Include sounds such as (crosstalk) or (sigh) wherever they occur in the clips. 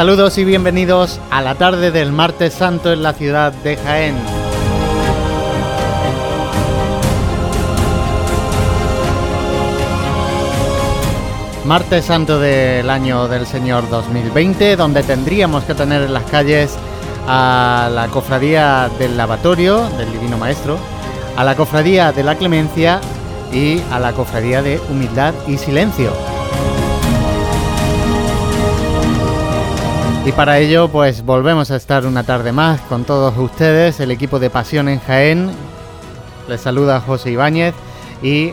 Saludos y bienvenidos a la tarde del martes santo en la ciudad de Jaén. Martes santo del año del Señor 2020, donde tendríamos que tener en las calles a la cofradía del lavatorio del Divino Maestro, a la cofradía de la clemencia y a la cofradía de humildad y silencio. Y para ello, pues volvemos a estar una tarde más con todos ustedes, el equipo de Pasión en Jaén. Les saluda José Ibáñez y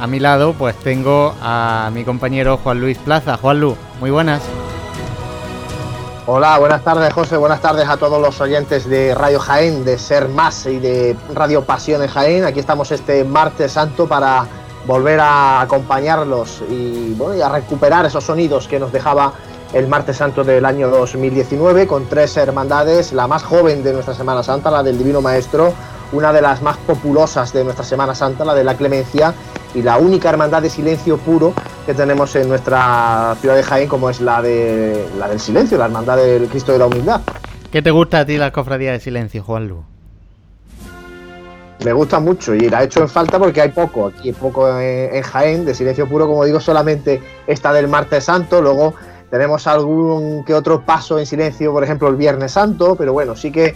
a mi lado, pues tengo a mi compañero Juan Luis Plaza. Juan Lu, muy buenas. Hola, buenas tardes José, buenas tardes a todos los oyentes de Radio Jaén, de Ser Más y de Radio Pasión en Jaén. Aquí estamos este martes santo para volver a acompañarlos y, bueno, y a recuperar esos sonidos que nos dejaba el martes santo del año 2019 con tres hermandades, la más joven de nuestra Semana Santa, la del Divino Maestro, una de las más populosas de nuestra Semana Santa, la de la Clemencia, y la única hermandad de silencio puro que tenemos en nuestra ciudad de Jaén, como es la, de, la del silencio, la hermandad del Cristo de la Humildad. ¿Qué te gusta a ti la cofradía de silencio, Juan Lu? Me gusta mucho y la he hecho en falta porque hay poco, aquí hay poco en, en Jaén, de silencio puro, como digo, solamente esta del martes santo, luego tenemos algún que otro paso en silencio, por ejemplo, el Viernes Santo, pero bueno, sí que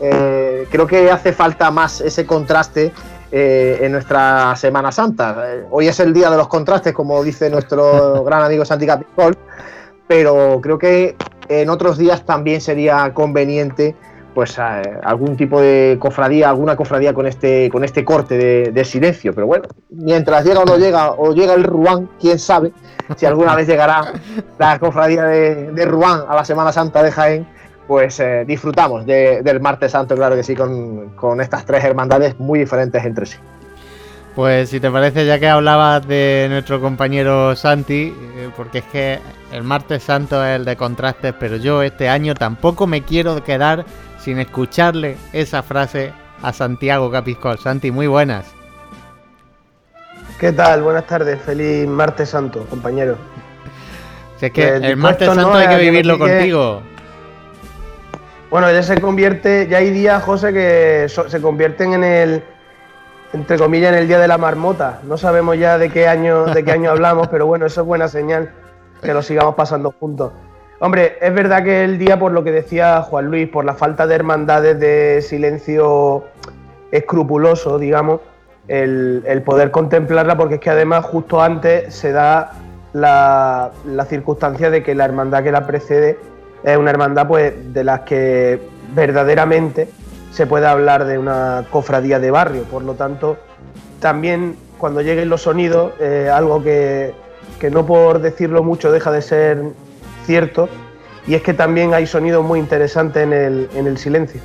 eh, creo que hace falta más ese contraste eh, en nuestra Semana Santa. Eh, hoy es el día de los contrastes, como dice nuestro (laughs) gran amigo Santi Capicol, pero creo que en otros días también sería conveniente pues algún tipo de cofradía, alguna cofradía con este, con este corte de, silencio. Pero bueno, mientras llega o no llega, o llega el Ruán, quién sabe si alguna vez llegará la cofradía de, de Ruán a la Semana Santa de Jaén, pues eh, disfrutamos de, del martes santo, claro que sí, con, con, estas tres hermandades muy diferentes entre sí. Pues si te parece, ya que hablabas de nuestro compañero Santi, eh, porque es que el martes santo es el de contrastes, pero yo este año tampoco me quiero quedar sin escucharle esa frase a Santiago Capiscol. Santi, muy buenas. ¿Qué tal? Buenas tardes. Feliz martes santo, compañero. Si es que el, el martes santo no hay que vivirlo contigo. Bueno, ya se convierte, ya hay días, José, que so, se convierten en el, entre comillas, en el día de la marmota. No sabemos ya de qué año, de qué año (laughs) hablamos, pero bueno, eso es buena señal que lo sigamos pasando juntos. Hombre, es verdad que el día, por lo que decía Juan Luis, por la falta de hermandades de silencio escrupuloso, digamos, el, poder contemplarla, porque es que además justo antes se da la, la circunstancia de que la hermandad que la precede es una hermandad pues de las que verdaderamente se puede hablar de una cofradía de barrio. Por lo tanto, también cuando lleguen los sonidos, eh, algo que, que, no por decirlo mucho deja de ser cierto, y es que también hay sonidos muy interesantes en el, en el silencio.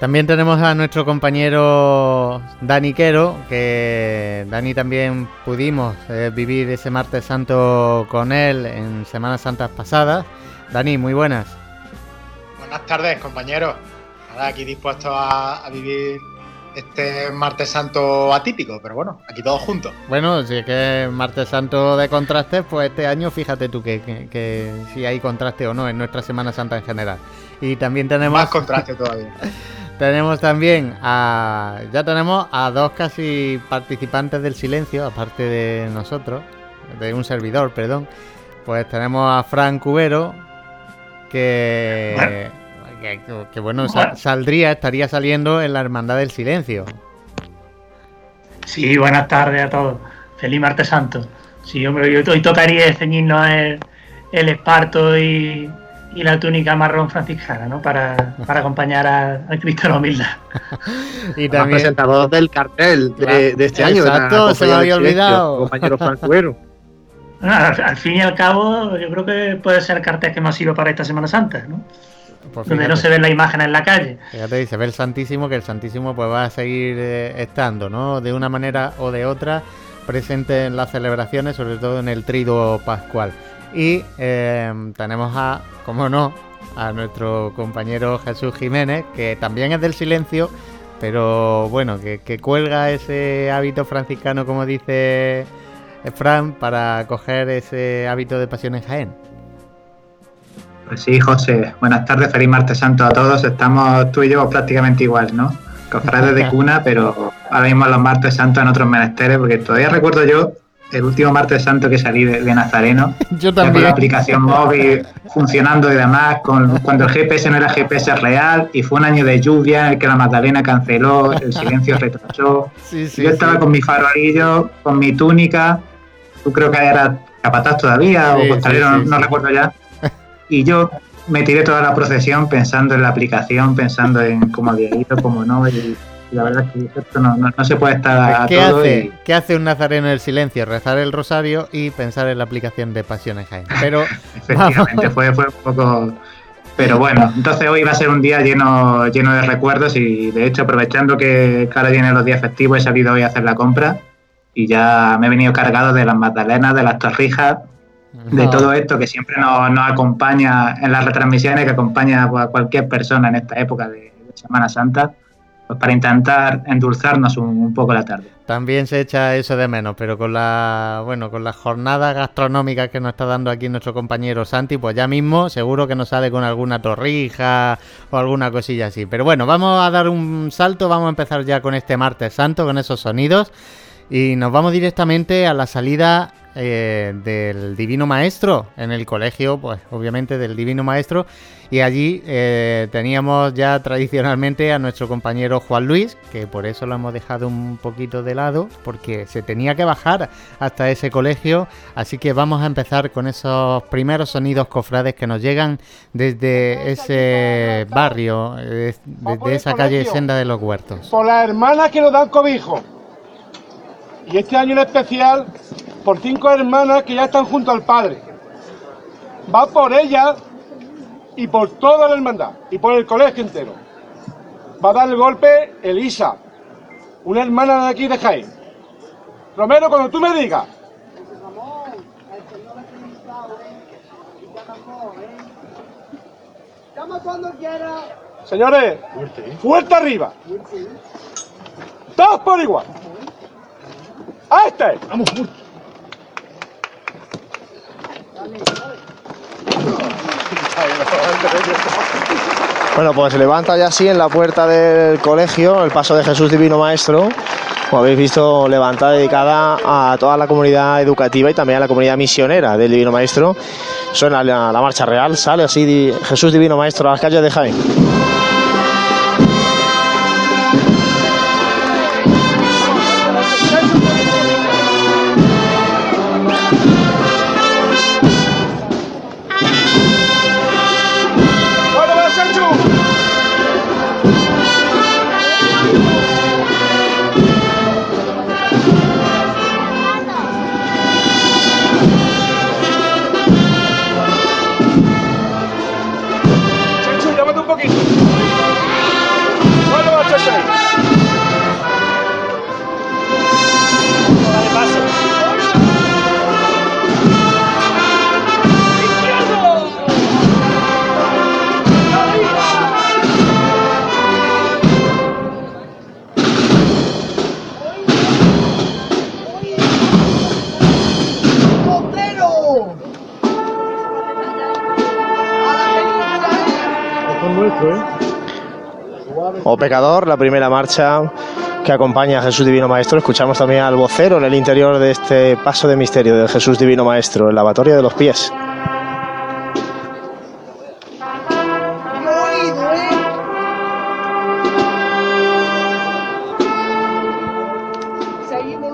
También tenemos a nuestro compañero Dani Quero, que Dani también pudimos eh, vivir ese martes santo con él en Semanas Santas pasadas. Dani, muy buenas. Buenas tardes, compañeros. Nada, aquí dispuestos a, a, vivir este martes santo atípico, pero bueno, aquí todos juntos. Bueno, si es que martes santo de contrastes, pues este año fíjate tú que, que, que si hay contraste o no en nuestra Semana Santa en general. Y también tenemos... Más contraste todavía. (laughs) tenemos también a... Ya tenemos a dos casi participantes del silencio, aparte de nosotros, de un servidor, perdón. Pues tenemos a Fran Cubero, que, bueno. Que, que bueno, sal, saldría, estaría saliendo en la Hermandad del Silencio. Sí, buenas tardes a todos. Feliz martes santo. Sí, hombre, hoy tocaría ceñirnos el, el esparto y, y, la túnica marrón franciscana, ¿no? Para, para acompañar a, a Cristo la Humildad. (laughs) y también presentador del cartel de, de este Exacto, año. Exacto, se me había olvidado. Compañero Francuero. (laughs) Bueno, al, al, fin y al cabo, yo creo que puede ser el cartel que más sirve para esta Semana Santa, ¿no? Pues donde no se ven las imágenes en la calle. Fíjate, y se ve el Santísimo, que el Santísimo pues va a seguir eh, estando, ¿no? De una manera o de otra, presente en las celebraciones, sobre todo en el triduo pascual. Y eh, tenemos a, como no, a nuestro compañero Jesús Jiménez, que también es del silencio, pero bueno, que, que cuelga ese hábito franciscano, como dice Fran, para coger ese hábito de pasión en Jaén. Pues sí, José. Buenas tardes, feliz martes santo a todos. Estamos tú y yo prácticamente igual, ¿no? Cofrades (laughs) de cuna, pero ahora mismo los martes santos en otros menesteres, porque todavía recuerdo yo el último martes santo que salí de, Nazareno. (laughs) Yo también. Con la aplicación móvil funcionando y demás, con, cuando el GPS no era GPS real, y fue un año de lluvia en el que la Magdalena canceló, el silencio (laughs) retrasó. yo estaba con mi farolillo, con mi túnica, tú creo que era capataz todavía, o costalero, no, recuerdo ya. Y yo me tiré toda la procesión pensando en la aplicación, pensando en cómo había ido, cómo no. Y, la verdad es que esto no, se puede estar ¿Qué hace, ¿Qué hace un nazareno en el silencio? Rezar el rosario y pensar en la aplicación de Pasiones Jaime. Pero (laughs) efectivamente fue, fue un poco pero bueno, entonces hoy va a ser un día lleno, lleno de recuerdos y de hecho aprovechando que ahora vienen los días festivos he salido hoy a hacer la compra y ya me he venido cargado de las magdalenas, de las torrijas, de todo esto que siempre nos, acompaña en las retransmisiones, que acompaña a cualquier persona en esta época de Semana Santa pues para intentar endulzarnos un, poco la tarde. También se echa eso de menos, pero con la bueno, con la jornada gastronómica que nos está dando aquí nuestro compañero Santi, pues ya mismo seguro que nos sale con alguna torrija o alguna cosilla así. Pero bueno, vamos a dar un salto, vamos a empezar ya con este martes santo, con esos sonidos. Y nos vamos directamente a la salida eh, del Divino Maestro en el colegio, pues obviamente del Divino Maestro. Y allí eh, teníamos ya tradicionalmente a nuestro compañero Juan Luis, que por eso lo hemos dejado un poquito de lado, porque se tenía que bajar hasta ese colegio. Así que vamos a empezar con esos primeros sonidos cofrades que nos llegan desde ese barrio, desde esa calle Senda de los Huertos. Por las hermanas que nos dan cobijo. Y este año en especial por cinco hermanas que ya están junto al Padre. Va por ellas y por toda la hermandad y por el colegio entero. Va a dar el golpe Elisa, una hermana de aquí de Jaén. Romero, cuando tú me digas. cuando Señores, fuerte, arriba. Todos por igual. ¡A este! Vamos, Bueno, pues se levanta ya así en la puerta del colegio el paso de Jesús Divino Maestro. Como habéis visto, levantada dedicada a toda la comunidad educativa y también a la comunidad misionera del Divino Maestro. Suena la, la marcha real, sale así Jesús Divino Maestro a las calles de Jaén. Pecador, la primera marcha que acompaña a Jesús Divino Maestro. Escuchamos también al vocero en el interior de este paso de misterio de Jesús Divino Maestro, el lavatorio de los pies.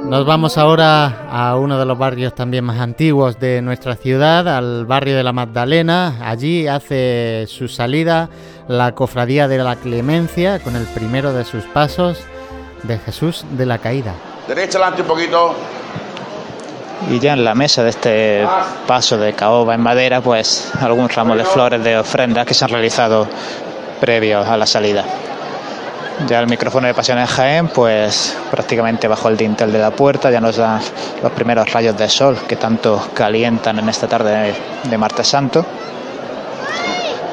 Nos vamos ahora a uno de los barrios también más antiguos de nuestra ciudad, al barrio de la Magdalena. Allí hace su salida la cofradía de la Clemencia con el primero de sus pasos de Jesús de la Caída. Derecha adelante un poquito. Y ya en la mesa de este paso de caoba en madera, pues algún ramo de flores de ofrendas que se han realizado previos a la salida. Ya el micrófono de Pasiones Jaén, pues prácticamente bajo el dintel de la puerta, ya nos dan los primeros rayos de sol que tanto calientan en esta tarde de martes santo.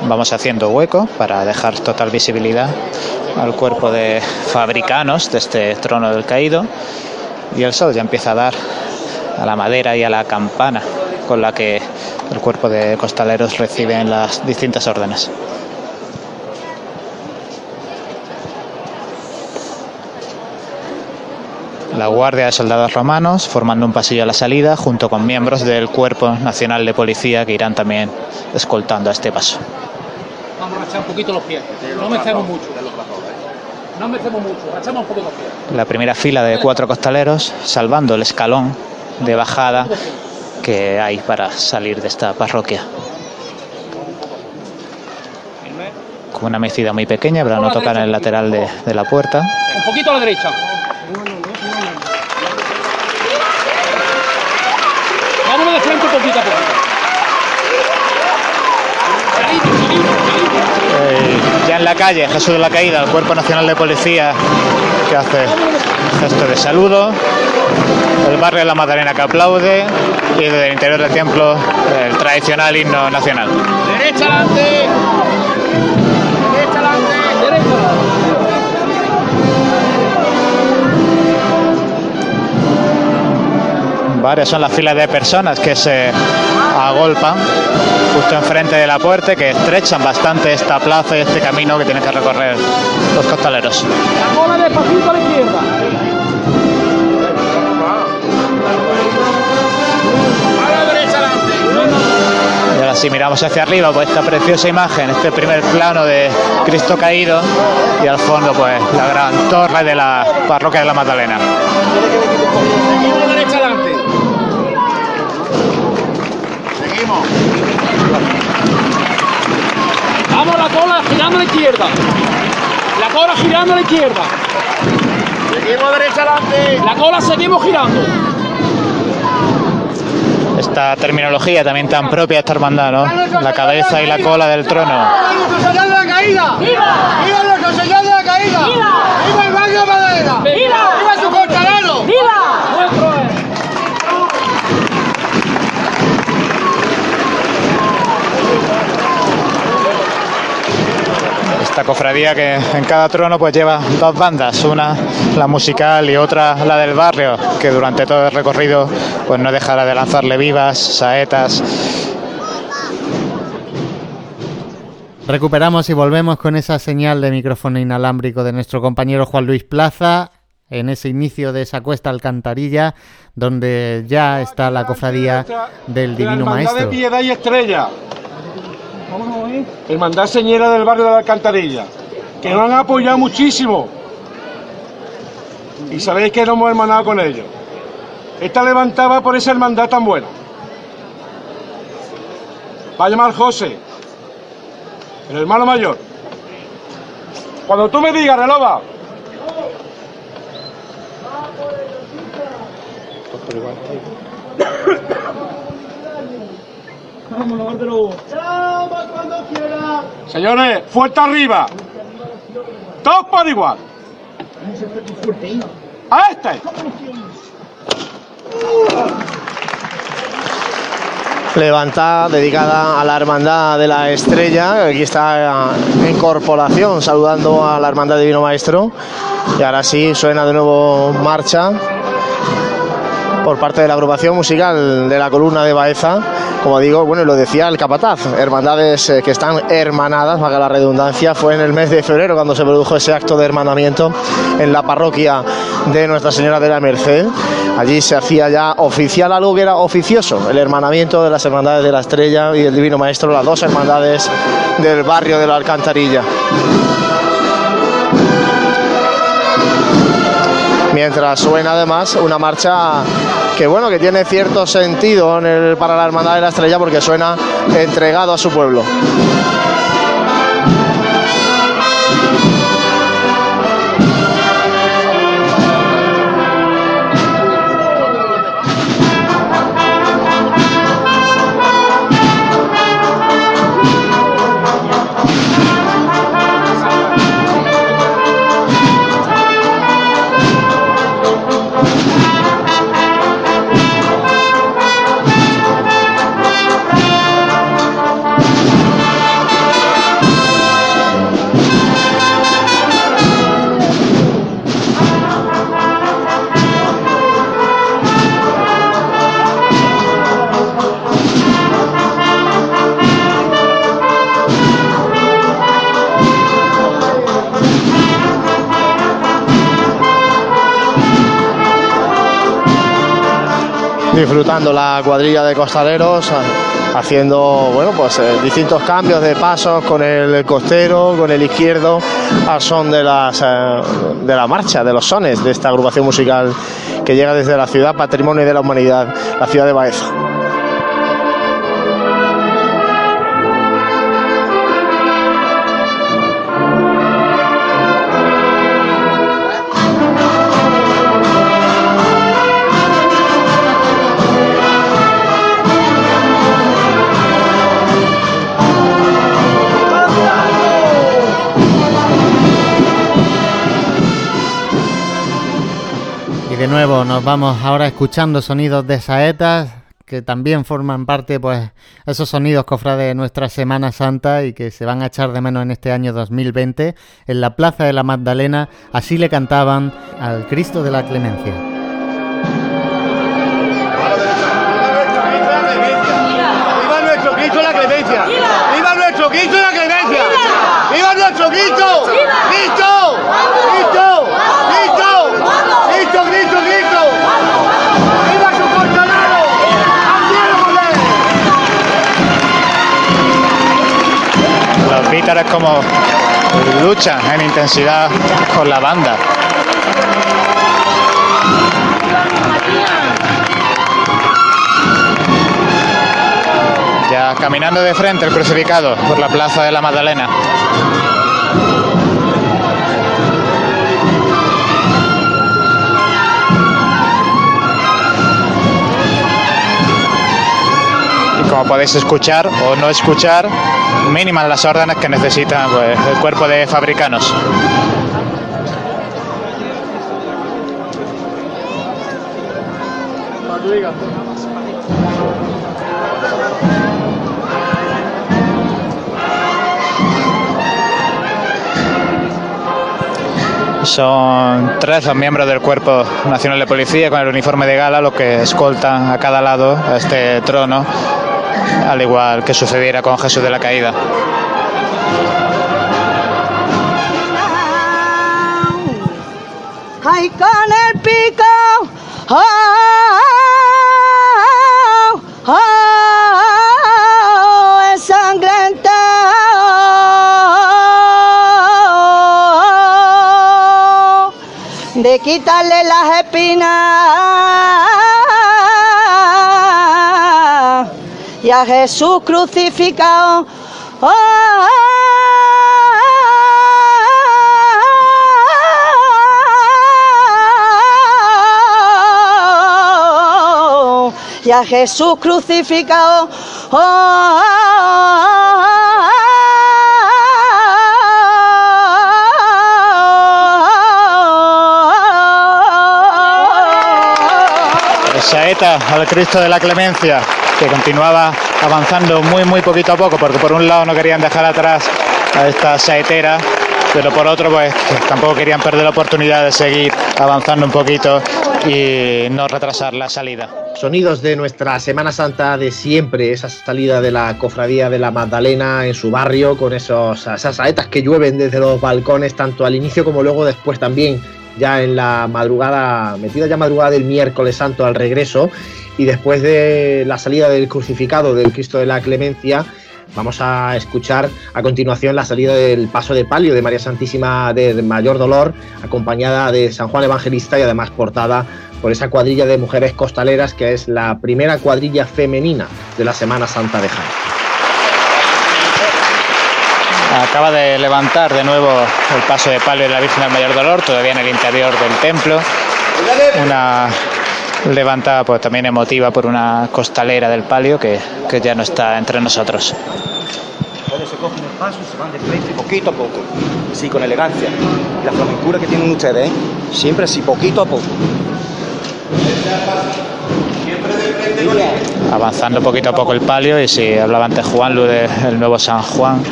Vamos haciendo hueco para dejar total visibilidad al cuerpo de fabricanos de este trono del caído y el sol ya empieza a dar a la madera y a la campana con la que el cuerpo de costaleros recibe en las distintas órdenes. La Guardia de Soldados Romanos, formando un pasillo a la salida, junto con miembros del Cuerpo Nacional de Policía que irán también escoltando a este paso. Vamos a echar un poquito los pies, no mecemos mucho. No mecemos mucho, echamos un poquito los pies. La primera fila de cuatro costaleros, salvando el escalón de bajada que hay para salir de esta parroquia. Con una mecida muy pequeña para no tocar en el lateral de, de la puerta. Un poquito a la derecha. Poquito a poquito. Eh, ya en la calle, Jesús de la Caída, el Cuerpo Nacional de Policía que hace gesto de saludo, el barrio de la Magdalena que aplaude y desde el interior del templo el tradicional himno nacional. Derecha adelante. Varias son las filas de personas que se agolpan justo enfrente de la puerta, que estrechan bastante esta plaza y este camino que tienen que recorrer los costaleros. La cola despacito a la izquierda. Y ahora si miramos hacia arriba, pues esta preciosa imagen, este primer plano de Cristo caído y al fondo pues la gran torre de la parroquia de la Magdalena. Vamos la cola girando a la izquierda. La cola girando a la izquierda. Seguimos derecha adelante. La cola seguimos girando. Esta terminología también tan propia de esta hermandad, ¿no? La cabeza y la cola del trono. ¡Viva la Caída! ¡Viva! ¡Viva nuestro Señor de la Caída! ¡Viva! ¡Viva el barrio Madalena! ¡Viva! ¡Viva su costalero! ¡Viva! Esta cofradía que en cada trono pues lleva dos bandas, una la musical y otra la del barrio, que durante todo el recorrido pues no dejará de lanzarle vivas, saetas. Recuperamos y volvemos con esa señal de micrófono inalámbrico de nuestro compañero Juan Luis Plaza en ese inicio de esa cuesta alcantarilla donde ya está la cofradía del Divino Maestro. de Piedad y Estrella. Hermandad Señera del barrio de la Alcantarilla. Que nos han apoyado muchísimo. Y sabéis que nos hemos hermanado con ellos. Esta levantaba por esa hermandad tan buena. Va a llamar José, el hermano mayor. Cuando tú me digas, relova. Señores, fuerte arriba. Todos por igual. A este. Levantada dedicada a la Hermandad de la Estrella. Aquí está en corporación saludando a la Hermandad Divino Maestro. Y ahora sí suena de nuevo marcha por parte de la agrupación musical de la columna de Baeza. Como digo, bueno, lo decía el capataz, hermandades eh, que están hermanadas, valga la redundancia, fue en el mes de febrero cuando se produjo ese acto de hermanamiento en la parroquia de Nuestra Señora de la Merced. Allí se hacía ya oficial algo que era oficioso, el hermanamiento de las hermandades de la Estrella y el Divino Maestro, las dos hermandades del barrio de la Alcantarilla. Mientras suena además una marcha que bueno que tiene cierto sentido para la hermandad de la estrella porque suena entregado a su pueblo. Disfrutando la cuadrilla de costaleros, haciendo bueno pues eh, distintos cambios de pasos con el costero, con el izquierdo, al son de las eh, de la marcha, de los sones de esta agrupación musical que llega desde la ciudad patrimonio de la humanidad, la ciudad de Baeza. Nuevo nos vamos ahora escuchando sonidos de saetas que también forman parte, pues, esos sonidos cofrades de nuestra Semana Santa y que se van a echar de menos en este año 2020. En la Plaza de la Magdalena, así le cantaban al Cristo de la Clemencia. Los como luchan en intensidad con la banda. Ya caminando de frente el crucificado por la plaza de la Magdalena. como podéis escuchar o no escuchar, mínimas las órdenes que necesita pues, el cuerpo de fabricanos. Son tres los miembros del Cuerpo Nacional de Policía con el uniforme de gala los que escoltan a cada lado a este trono al igual que sucediera con Jesús de la Caída. ¡Ay, con el pico! ¡Oh, oh, oh, de quitarle las espinas Jesús crucificado. y a Jesús crucificado. Saeta al Cristo de la Clemencia continuaba avanzando muy muy poquito a poco, porque por un lado no querían dejar atrás a esta saetera, pero por otro pues tampoco querían perder la oportunidad de seguir avanzando un poquito y no retrasar la salida. Sonidos de nuestra Semana Santa de siempre, esa salida de la cofradía de la Magdalena en su barrio, con esos, esas saetas que llueven desde los balcones, tanto al inicio como luego después también, ya en la madrugada, metida ya madrugada del miércoles santo al regreso, y después de la salida del crucificado del Cristo de la Clemencia, vamos a escuchar a continuación la salida del paso de palio de María Santísima de Mayor Dolor, acompañada de San Juan Evangelista y además portada por esa cuadrilla de mujeres costaleras que es la primera cuadrilla femenina de la Semana Santa de Jaén. Acaba de levantar de nuevo el paso de palio de la Virgen del Mayor Dolor, todavía en el interior del templo. Una levantada pues también emotiva por una costalera del palio que, que ya no está entre nosotros. se cogen el paso y se van de frente poquito a poco, sí, con elegancia. La flamencura que tienen ustedes, ¿eh? siempre así, poquito a poco. Avanzando poquito a poco el palio y si hablaba antes Juan Lu del nuevo San Juan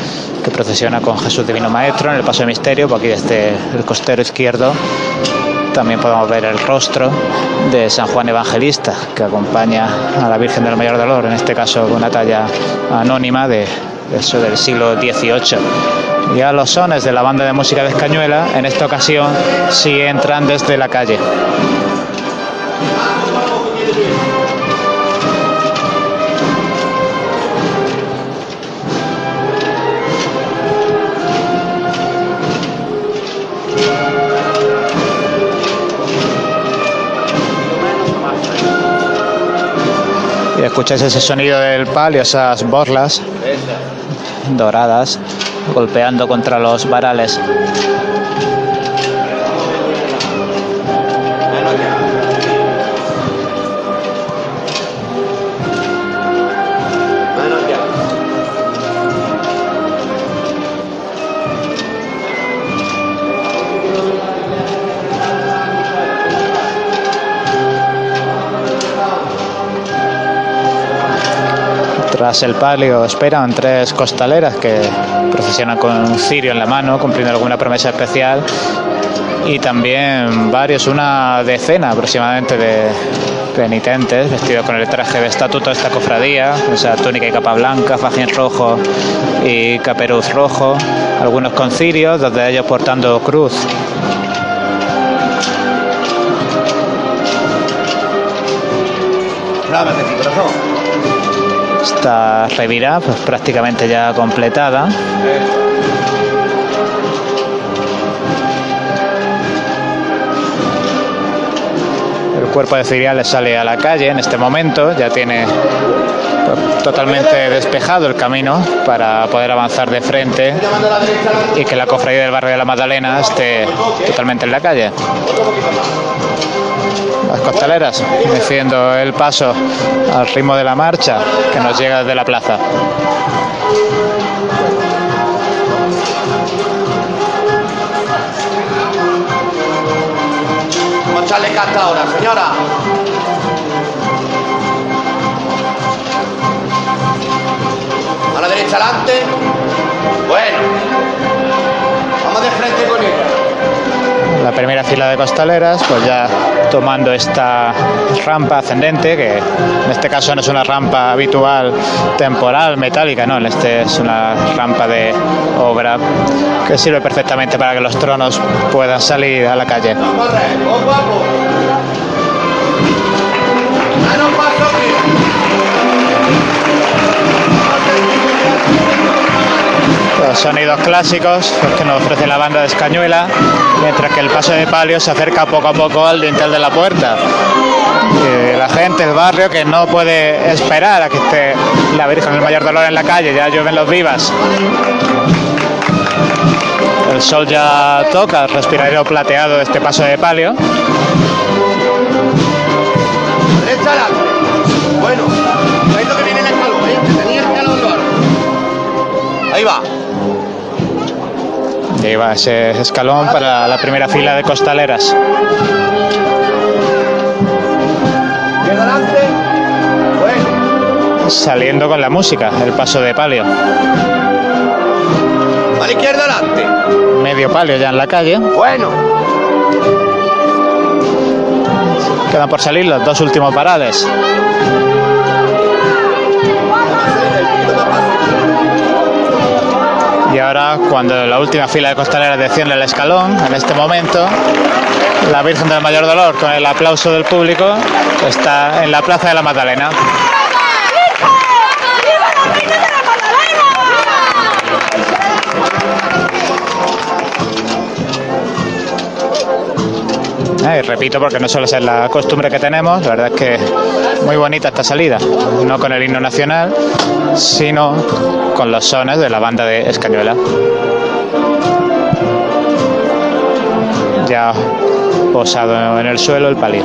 que procesiona con Jesús Divino Maestro en el paso de misterio, pues aquí desde el costero izquierdo también podemos ver el rostro de San Juan Evangelista, que acompaña a la Virgen del Mayor Dolor, en este caso con una talla anónima de eso del siglo XVIII. Y a los sones de la banda de música de Escañuela, en esta ocasión sí entran desde la calle. Escucháis ese sonido del palio, esas borlas doradas golpeando contra los varales. Tras el palio esperan tres costaleras que procesionan con un cirio en la mano, cumpliendo alguna promesa especial. Y también varios, una decena aproximadamente de penitentes vestidos con el traje de estatuto de esta cofradía, esa túnica y capa blanca, fajín rojo y caperuz rojo, algunos con cirios, dos de ellos portando cruz. corazón esta revira pues prácticamente ya completada. El cuerpo de cereales sale a la calle en este momento, ya tiene pues, totalmente despejado el camino para poder avanzar de frente y que la cofradía del barrio de la Magdalena esté totalmente en la calle las costaleras, decidiendo el paso al ritmo de la marcha que nos llega desde la plaza. Vamos a echarle casta ahora, señora. A la derecha adelante. Bueno. Vamos de frente con ella la primera fila de costaleras, pues ya tomando esta rampa ascendente, que en este caso no es una rampa habitual temporal, metálica, no, este es una rampa de obra que sirve perfectamente para que los tronos puedan salir a la calle. Los sonidos clásicos que nos ofrece la banda de Escañuela, mientras que el paso de palio se acerca poco a poco al dintel de la puerta. la gente, el barrio, que no puede esperar a que esté la Virgen del Mayor Dolor en la calle, ya llueven los vivas. El sol ya toca el respiradero plateado de este paso de palio. Bueno, que viene el escalón, Ahí va. Y va ese escalón para la primera fila de costaleras. Saliendo con la música, el paso de palio. A la izquierda adelante. Medio palio ya en la calle. Bueno. Quedan por salir los dos últimos parales. Y ahora, cuando la última fila de costaleras desciende el escalón, en este momento, la Virgen del Mayor Dolor, con el aplauso del público, está en la Plaza de la Magdalena. Eh, repito porque no suele ser la costumbre que tenemos, la verdad es que muy bonita esta salida, no con el himno nacional, sino con los sones de la banda de Escañuela. Ya posado en el suelo el palio.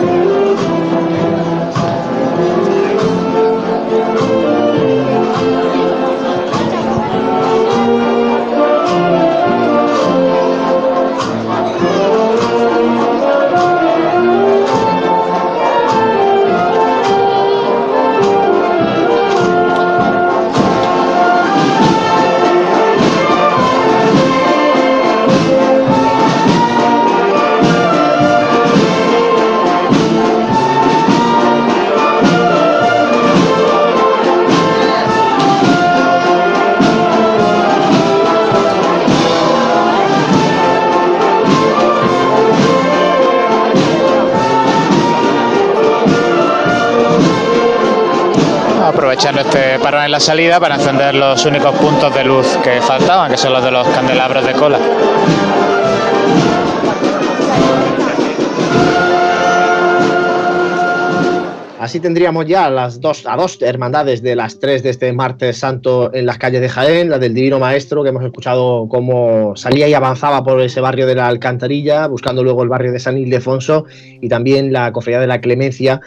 Aprovechando este parón en la salida para encender los únicos puntos de luz que faltaban, que son los de los candelabros de cola. Así tendríamos ya las dos, a dos hermandades de las tres de este martes santo en las calles de Jaén, la del Divino Maestro, que hemos escuchado cómo salía y avanzaba por ese barrio de la Alcantarilla, buscando luego el barrio de San Ildefonso, y también la Cofradía de la Clemencia,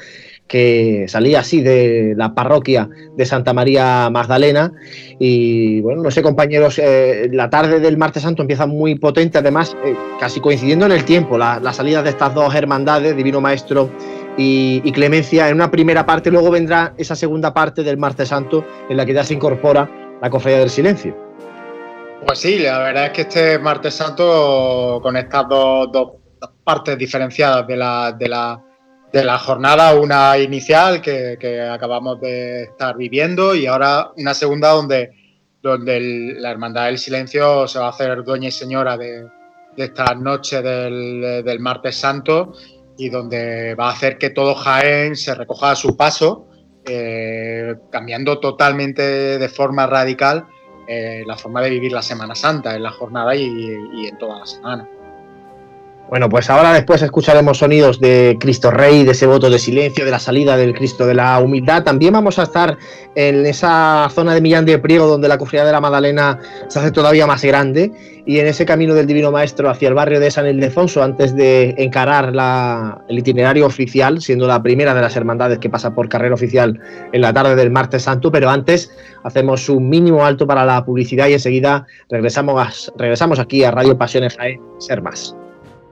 que salía así de la parroquia de Santa María Magdalena. Y bueno, no sé, compañeros, eh, la tarde del martes santo empieza muy potente, además, eh, casi coincidiendo en el tiempo, la, salida de estas dos hermandades, Divino Maestro y, Clemencia en una primera parte, luego vendrá esa segunda parte del Martes Santo en la que ya se incorpora la Cofradía del Silencio. Pues sí, la verdad es que este Martes Santo, con estas dos, partes diferenciadas de la, de, la, de la, jornada, una inicial que, acabamos de estar viviendo y ahora una segunda donde, donde la Hermandad del Silencio se va a hacer dueña y señora de, esta noche del, Martes Santo y donde va a hacer que todo Jaén se recoja a su paso, eh, cambiando totalmente de forma radical eh, la forma de vivir la Semana Santa en la jornada y en toda la semana. Bueno, pues ahora después escucharemos sonidos de Cristo Rey, de ese voto de silencio, de la salida del Cristo de la humildad. También vamos a estar en esa zona de Millán de Priego donde la cofradía de la Magdalena se hace todavía más grande y en ese camino del Divino Maestro hacia el barrio de San Ildefonso antes de encarar el itinerario oficial, siendo la primera de las hermandades que pasa por carrera oficial en la tarde del martes santo, pero antes hacemos un mínimo alto para la publicidad y enseguida regresamos, regresamos aquí a Radio Pasiones Jaén, Ser Más.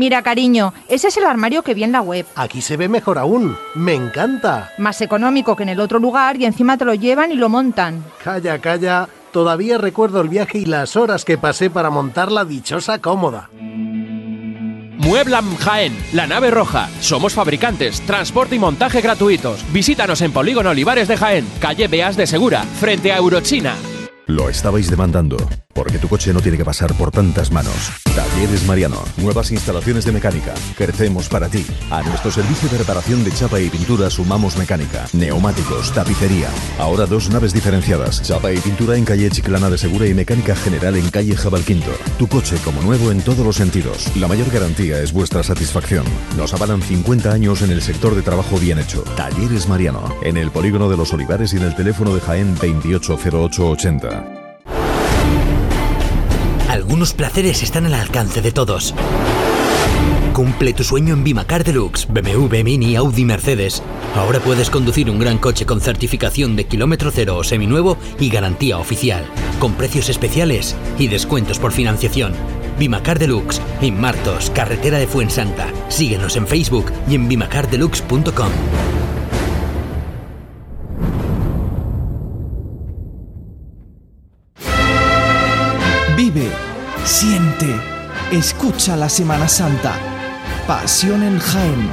Mira, cariño, ese es el armario que vi en la web. Aquí se ve mejor aún. Me encanta. Más económico que en el otro lugar y encima te lo llevan y lo montan. Calla, calla. Todavía recuerdo el viaje y las horas que pasé para montar la dichosa cómoda. Mueblam Jaén, la nave roja. Somos fabricantes, transporte y montaje gratuitos. Visítanos en Polígono Olivares de Jaén, calle Beas de Segura, frente a Eurochina. Lo estabais demandando, porque tu coche no tiene que pasar por tantas manos. Talleres Mariano, nuevas instalaciones de mecánica. Crecemos para ti. A nuestro servicio de reparación de chapa y pintura sumamos mecánica, neumáticos, tapicería. Ahora dos naves diferenciadas, chapa y pintura en calle Chiclana de Segura y mecánica general en calle Jabalquinto. Tu coche como nuevo en todos los sentidos. La mayor garantía es vuestra satisfacción. Nos avalan 50 años en el sector de trabajo bien hecho. Talleres Mariano, en el polígono de los Olivares y en el teléfono de Jaén 280880. Algunos placeres están al alcance de todos. Cumple tu sueño en Bimacar Deluxe, BMW, Mini, Audi, Mercedes. Ahora puedes conducir un gran coche con certificación de kilómetro cero o seminuevo y garantía oficial, con precios especiales y descuentos por financiación. Bimacar Deluxe, en Martos, carretera de Fuensanta. Síguenos en Facebook y en bimacardeluxe.com. escucha la Semana Santa. Pasión en Jaén.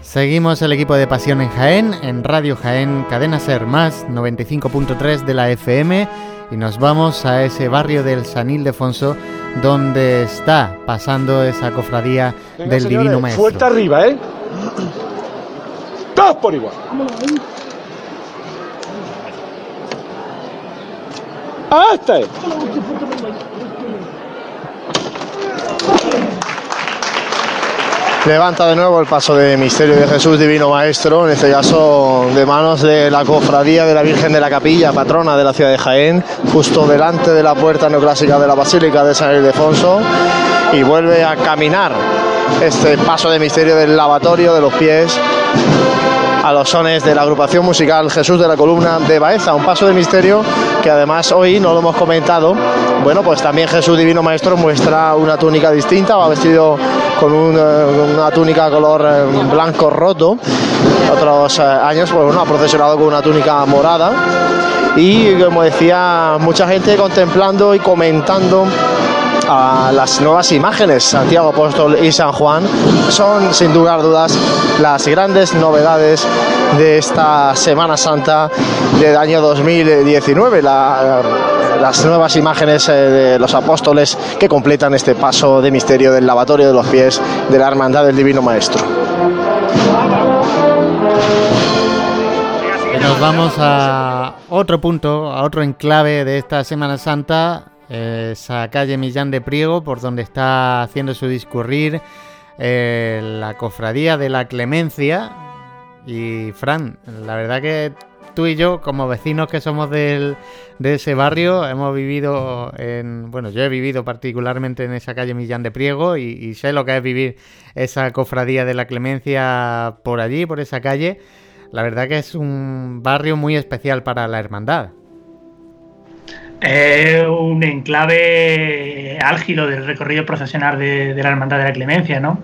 Seguimos el equipo de Pasión en Jaén, en Radio Jaén, Cadena Ser Más, 95.3 de la FM, y nos vamos a ese barrio del San Ildefonso, donde está pasando esa cofradía del Divino Maestro. Fuerte arriba, ¿eh? Todos por igual. ¡Hasta! Levanta de nuevo el paso de misterio de Jesús Divino Maestro, en este caso de manos de la cofradía de la Virgen de la Capilla, patrona de la ciudad de Jaén, justo delante de la puerta neoclásica de la Basílica de San Ildefonso, y vuelve a caminar este paso de misterio del lavatorio de los pies a los sones de la agrupación musical Jesús de la Columna de Baeza, un paso de misterio que además hoy no lo hemos comentado. Bueno, pues también Jesús Divino Maestro muestra una túnica distinta, va vestido con una túnica color blanco roto. Otros años, pues bueno, ha procesionado con una túnica morada y como decía mucha gente contemplando y comentando a las nuevas imágenes Santiago Apóstol y San Juan son sin duda dudas las grandes novedades de esta Semana Santa del año 2019 las nuevas imágenes eh, de los apóstoles que completan este paso de misterio del lavatorio de los pies de la Hermandad del Divino Maestro. Nos vamos a otro punto, a otro enclave de esta Semana Santa, esa calle Millán de Priego, por donde está haciendo su discurrir eh, la cofradía de la Clemencia. Y Fran, la verdad que tú y yo, como vecinos que somos de ese barrio, hemos vivido en. Bueno, yo he vivido particularmente en esa calle Millán de Priego y sé lo que es vivir esa cofradía de la Clemencia por allí, por esa calle. La verdad que es un barrio muy especial para la hermandad. Es un enclave álgido del recorrido procesional de, la Hermandad de la Clemencia, ¿no?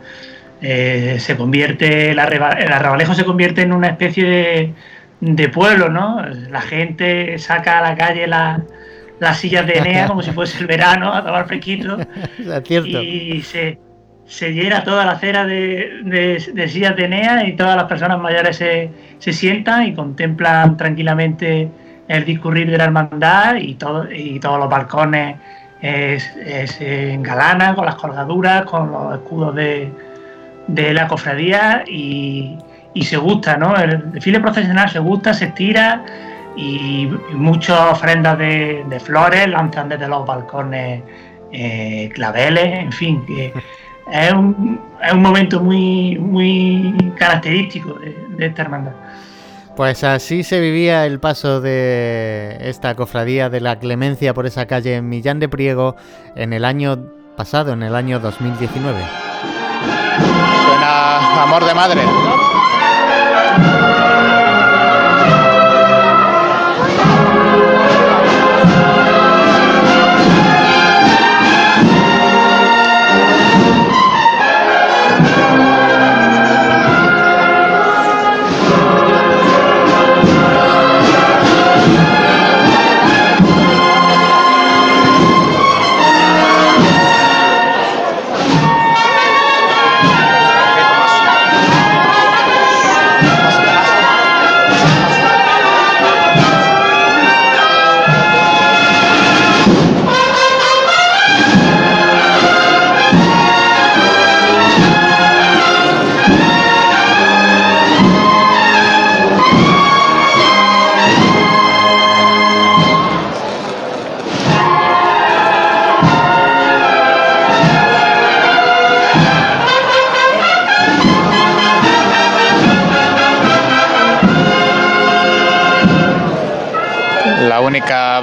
Eh, se convierte, el, arrabalejo se convierte en una especie de, pueblo, ¿no? La gente saca a la calle las sillas de Enea como si fuese el verano a tomar fresquito. (laughs) Y se, se llena toda la acera de, de, sillas de Enea y todas las personas mayores se, se, sientan y contemplan tranquilamente el discurrir de la hermandad y, todo, y todos los balcones se engalanan con las colgaduras, con los escudos de, de la cofradía y, y, se gusta, ¿no? El desfile procesional se gusta, se estira y, muchas ofrendas de, de, flores lanzan desde los balcones eh, claveles, en fin, que es un, es un momento muy, muy característico de, esta hermandad. Pues así se vivía el paso de esta cofradía de la Clemencia por esa calle Millán de Priego en el año pasado, en el año 2019. Suena amor de madre.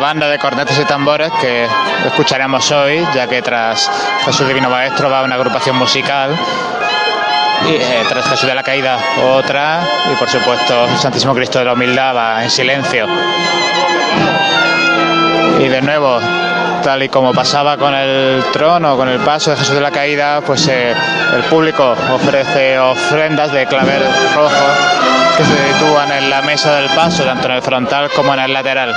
Banda de cornetas y tambores que escucharemos hoy, ya que tras Jesús Divino Maestro va una agrupación musical y eh, tras Jesús de la Caída otra y por supuesto el Santísimo Cristo de la Humildad va en silencio. Y de nuevo, tal y como pasaba con el trono, con el paso de Jesús de la Caída, pues eh, el público ofrece ofrendas de clavel rojo que se sitúan en la mesa del paso, tanto en el frontal como en el lateral.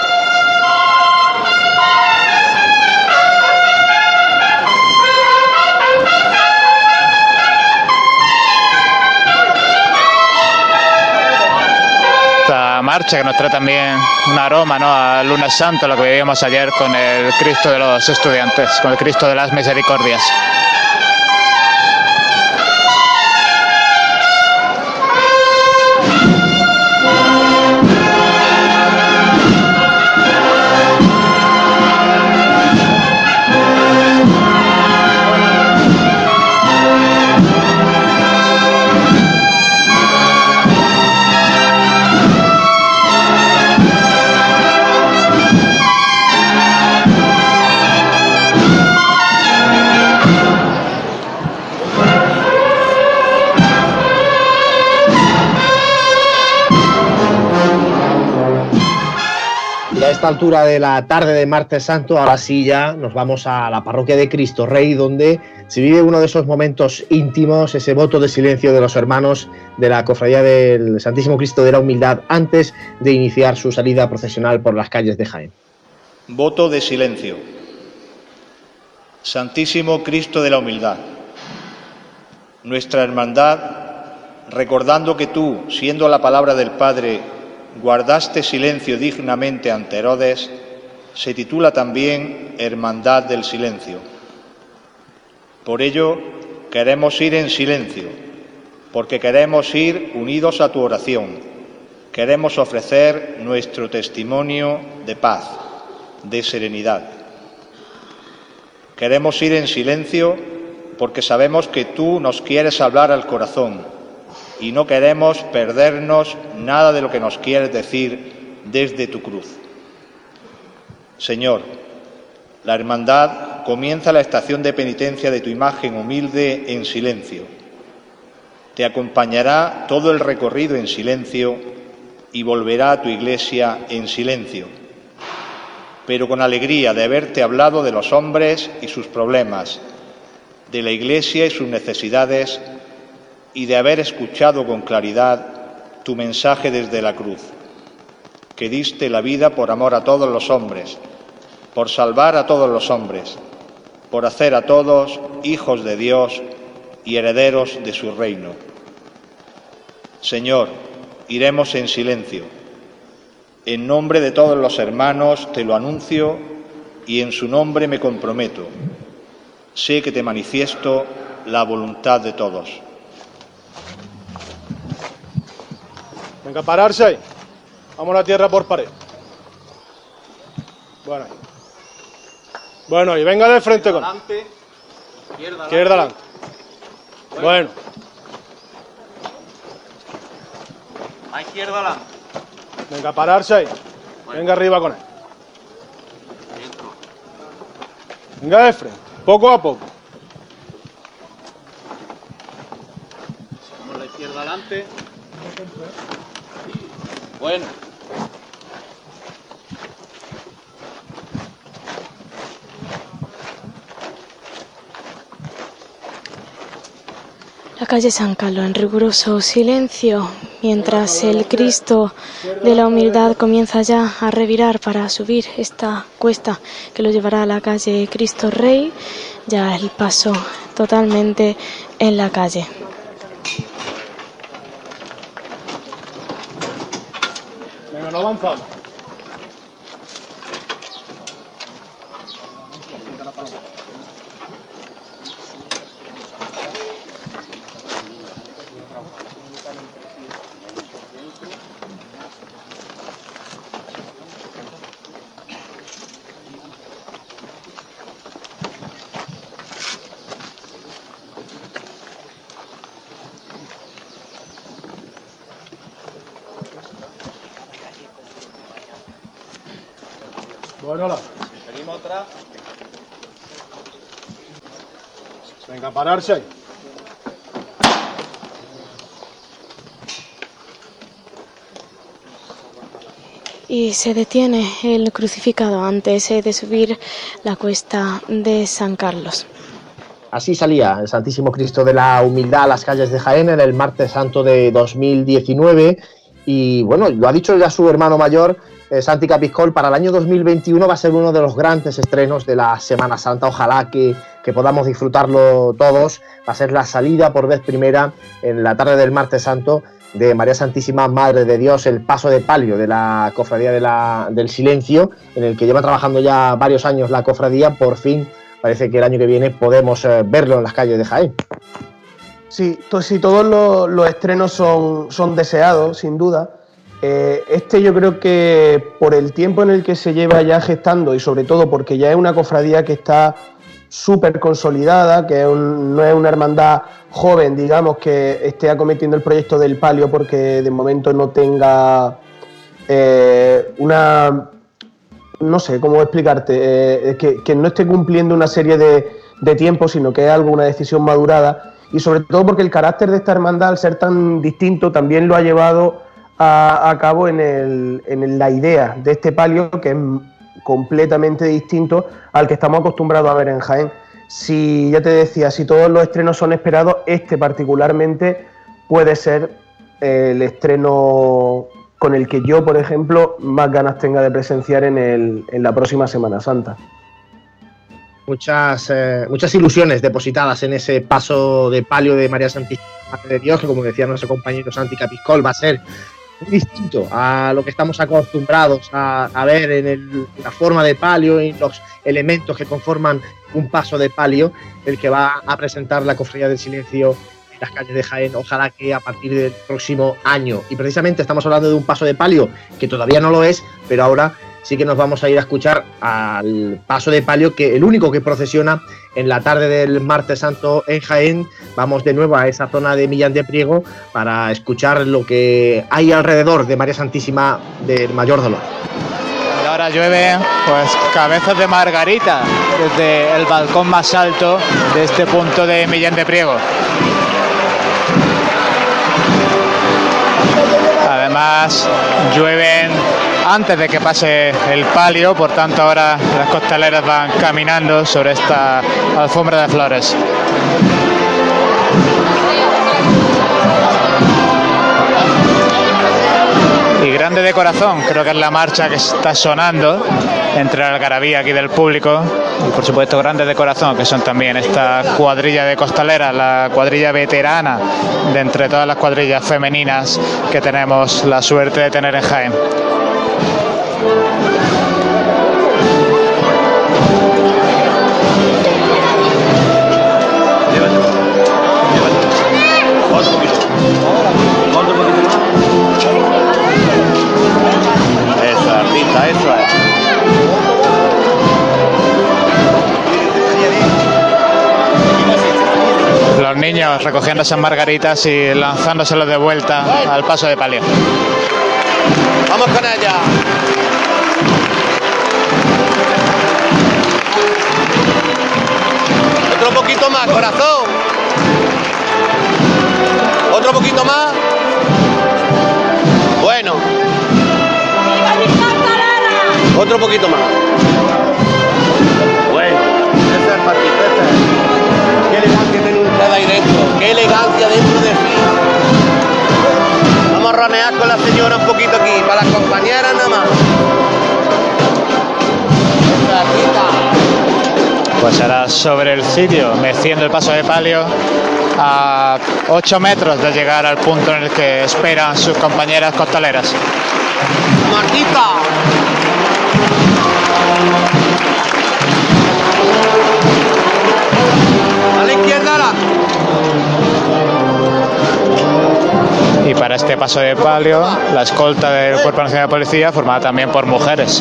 Marcha que nos trae también un aroma ¿no? a lunes santo, lo que vivíamos ayer con el Cristo de los estudiantes, con el Cristo de las misericordias. Esta altura de la tarde de martes santo, ahora sí ya nos vamos a la parroquia de Cristo Rey, donde se vive uno de esos momentos íntimos, ese voto de silencio de los hermanos de la cofradía del Santísimo Cristo de la Humildad antes de iniciar su salida procesional por las calles de Jaén. Voto de silencio. Santísimo Cristo de la Humildad, nuestra hermandad, recordando que tú, siendo la palabra del Padre, guardaste silencio dignamente ante Herodes, se titula también Hermandad del Silencio. Por ello, queremos ir en silencio, porque queremos ir unidos a tu oración, queremos ofrecer nuestro testimonio de paz, de serenidad. Queremos ir en silencio porque sabemos que tú nos quieres hablar al corazón y no queremos perdernos nada de lo que nos quieres decir desde tu cruz. Señor, la hermandad comienza la estación de penitencia de tu imagen humilde en silencio. Te acompañará todo el recorrido en silencio y volverá a tu iglesia en silencio, pero con alegría de haberte hablado de los hombres y sus problemas, de la iglesia y sus necesidades y de haber escuchado con claridad tu mensaje desde la cruz, que diste la vida por amor a todos los hombres, por salvar a todos los hombres, por hacer a todos hijos de Dios y herederos de su reino. Señor, iremos en silencio. En nombre de todos los hermanos te lo anuncio y en su nombre me comprometo. Sé que te manifiesto la voluntad de todos. Venga, pararse ahí. Vamos a la tierra por pared. Bueno. Bueno, y venga de frente con. Adelante. Izquierda, Izquierda adelante. Bueno. A izquierda adelante. Venga, pararse ahí. Venga arriba con él. Venga de frente. Poco a poco. Vamos a la izquierda adelante. Bueno. La calle San Carlos en riguroso silencio, mientras el Cristo de la humildad comienza ya a revirar para subir esta cuesta que lo llevará a la calle Cristo Rey, ya el paso totalmente en la calle. Venga, no avanzamos. Bueno, la. Seguimos atrás. Venga, a pararse. Y se detiene el crucificado antes eh, de subir la cuesta de San Carlos. Así salía el Santísimo Cristo de la Humildad a las calles de Jaén en el martes santo de 2019 y bueno, lo ha dicho ya su hermano mayor, eh, Santi Capiscol, para el año 2021 va a ser uno de los grandes estrenos de la Semana Santa. Ojalá que, que, podamos disfrutarlo todos. Va a ser la salida por vez primera en la tarde del martes santo de María Santísima Madre de Dios, el paso de palio de la Cofradía del Silencio, en el que lleva trabajando ya varios años la cofradía. Por fin, parece que el año que viene podemos eh, verlo en las calles de Jaén. Sí, sí todos los, los, estrenos son, son deseados, sin duda. Eh, este yo creo que por el tiempo en el que se lleva ya gestando y sobre todo porque ya es una cofradía que está súper consolidada, que es un, no es una hermandad joven, digamos, que esté acometiendo el proyecto del palio porque de momento no tenga eh, una... No sé cómo explicarte, eh, que, que, no esté cumpliendo una serie de, de tiempos, sino que es algo, una decisión madurada. Y sobre todo porque el carácter de esta hermandad, al ser tan distinto, también lo ha llevado a, cabo en, el- en la idea de este palio que es completamente distinto al que estamos acostumbrados a ver en Jaén. Si ya te decía, si todos los estrenos son esperados, este particularmente puede ser el estreno con el que yo, por ejemplo, más ganas tenga de presenciar en, el- en la próxima Semana Santa. muchas, eh, muchas ilusiones depositadas en ese paso de palio de María Santísima de Dios, que como decía nuestro compañero Santi Capiscol, va a ser distinto a lo que estamos acostumbrados a, ver en el- la forma de palio y los elementos que conforman un paso de palio, el que va a presentar la Cofradía del Silencio en las calles de Jaén, ojalá que a partir del próximo año. Y precisamente estamos hablando de un paso de palio que todavía no lo es, pero ahora sí que nos vamos a ir a escuchar al paso de palio, que el único que procesiona en la tarde del martes santo en Jaén. Vamos de nuevo a esa zona de Millán de Priego para escuchar lo que hay alrededor de María Santísima del Mayor Dolor. Y ahora llueve, pues cabezas de margarita desde el balcón más alto de este punto de Millán de Priego. Además, llueven antes de que pase el palio, por tanto ahora las costaleras van caminando sobre esta alfombra de flores. Y grande de corazón, creo que es la marcha que está sonando entre la algarabía aquí del público y por supuesto grandes de corazón, que son también esta cuadrilla de costaleras, la cuadrilla veterana de entre todas las cuadrillas femeninas que tenemos la suerte de tener en Jaén. Los niños recogiendo esas margaritas y lanzándoselos de vuelta al paso de palio. Vamos con ella. Corazón. Otro poquito más. Bueno. Otro poquito más. Bueno. Ese es es. Qué elegancia tiene usted ahí dentro. Qué elegancia dentro de sí. Vamos a ronear con la señora un poquito aquí, para las compañeras nada más. Pues ahora sobre el sitio, meciendo el paso de palio a 8 metros de llegar al punto en el que esperan sus compañeras costaleras. Marquita. A la izquierda ahora. Y para este paso de palio, la escolta del Cuerpo Nacional de Policía, formada también por mujeres.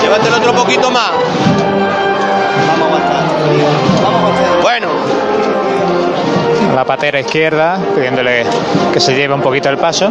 Llévatelo otro poquito más. Vamos a aguantar. Vamos a aguantar. Bueno. La patera izquierda, pidiéndole que se lleve un poquito el paso.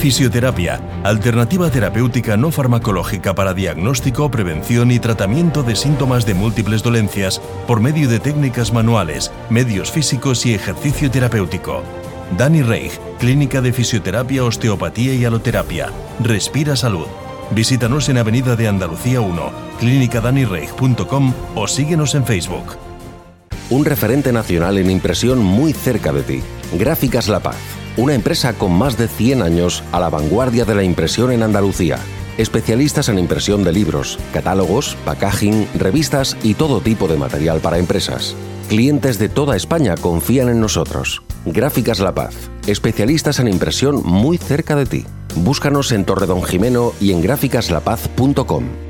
Fisioterapia, alternativa terapéutica no farmacológica para diagnóstico, prevención y tratamiento de síntomas de múltiples dolencias por medio de técnicas manuales, medios físicos y ejercicio terapéutico. Dani Reich, Clínica de Fisioterapia, Osteopatía y Aloterapia. Respira Salud. Visítanos en Avenida de Andalucía 1, clínicadanireig.com o síguenos en Facebook. Un referente nacional en impresión muy cerca de ti. Gráficas La Paz, una empresa con más de 100 años a la vanguardia de la impresión en Andalucía. Especialistas en impresión de libros, catálogos, packaging, revistas y todo tipo de material para empresas. Clientes de toda España confían en nosotros. Gráficas La Paz, especialistas en impresión muy cerca de ti. Búscanos en Torre Don Jimeno y en gráficaslapaz.com.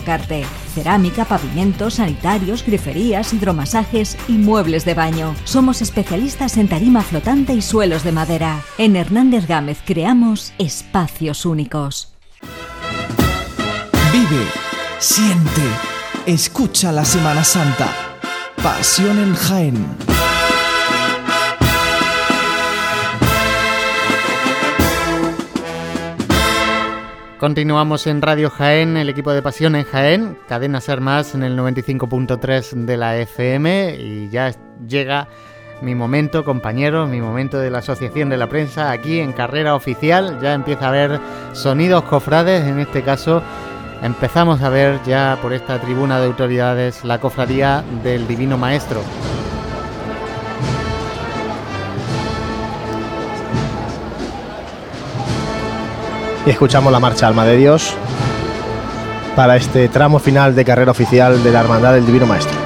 Cerámica, pavimentos, sanitarios, griferías, hidromasajes y muebles de baño. Somos especialistas en tarima flotante y suelos de madera. En Hernández Gámez creamos espacios únicos. Vive, siente, escucha la Semana Santa. Pasión en Jaén. Continuamos en Radio Jaén, el equipo de Pasión en Jaén, Cadena Ser Más en el 95.3 de la FM y ya llega mi momento, compañeros, mi momento de la Asociación de la Prensa aquí en carrera oficial. Ya empieza a haber sonidos cofrades, en este caso empezamos a ver ya por esta tribuna de autoridades la cofradía del Divino Maestro. Y escuchamos la marcha Alma de Dios para este tramo final de carrera oficial de la Hermandad del Divino Maestro.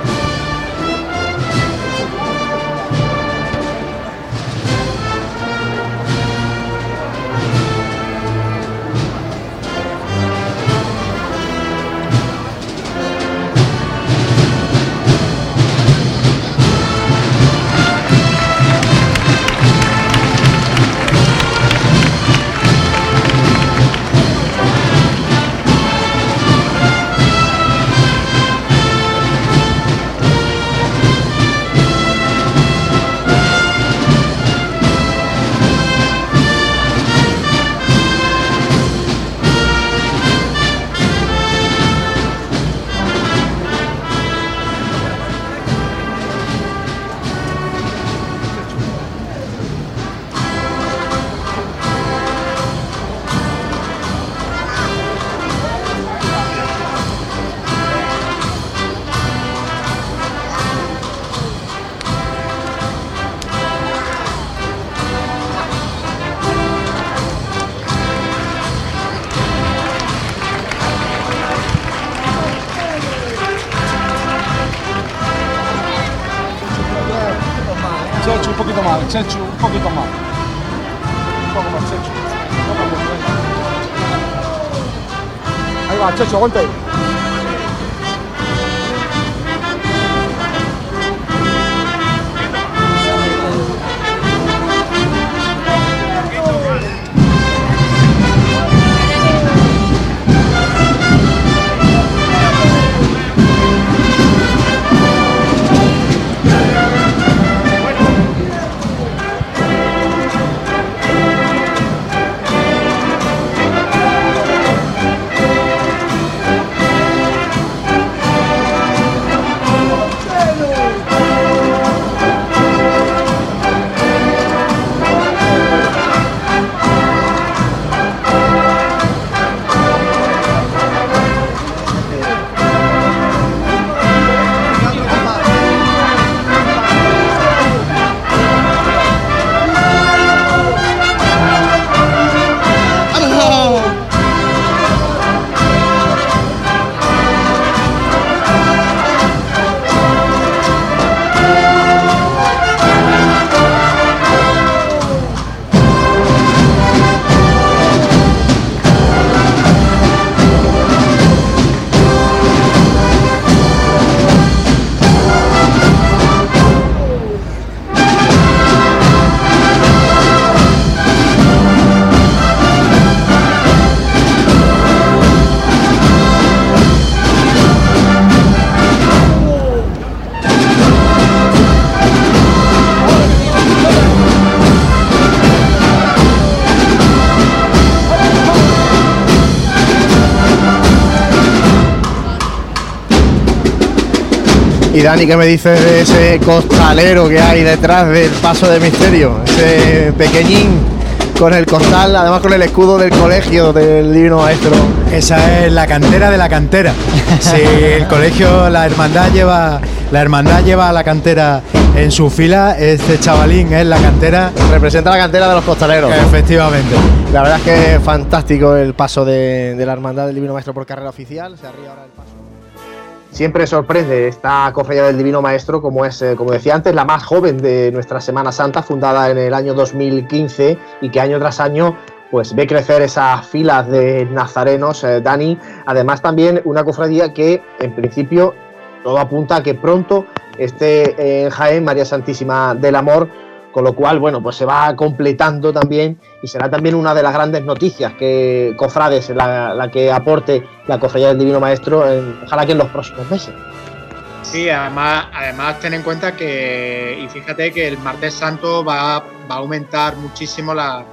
Un poquito más, Chechu, un poquito más. Un poco más, Chechu. Ahí va, Chechu, aguanta ahí. Dani, ¿qué me dices de ese costalero que hay detrás del paso de misterio? Ese pequeñín con el costal, además con el escudo del colegio del Divino Maestro. Esa es la cantera de la cantera. (laughs) Si el colegio, la hermandad lleva, la hermandad lleva a la cantera en su fila, este chavalín es la cantera. Representa la cantera de los costaleros. Efectivamente. La verdad es que es fantástico el paso de, de la hermandad del Divino Maestro por carrera oficial. Se arriba ahora el paso. Siempre sorprende esta cofradía del Divino Maestro, como es, eh, como decía antes, la más joven de nuestra Semana Santa, fundada en el año 2015 y que año tras año pues ve crecer esas filas de nazarenos, eh, Dani. Además también una cofradía que en principio todo apunta a que pronto esté en Jaén María Santísima del Amor, con lo cual, bueno, pues se va completando también y será también una de las grandes noticias que Cofrades, la, la que aporte la Cofradía del Divino Maestro, en- ojalá que en los próximos meses. Sí, además, además ten en cuenta que, y fíjate que el martes santo va, va a aumentar muchísimo la,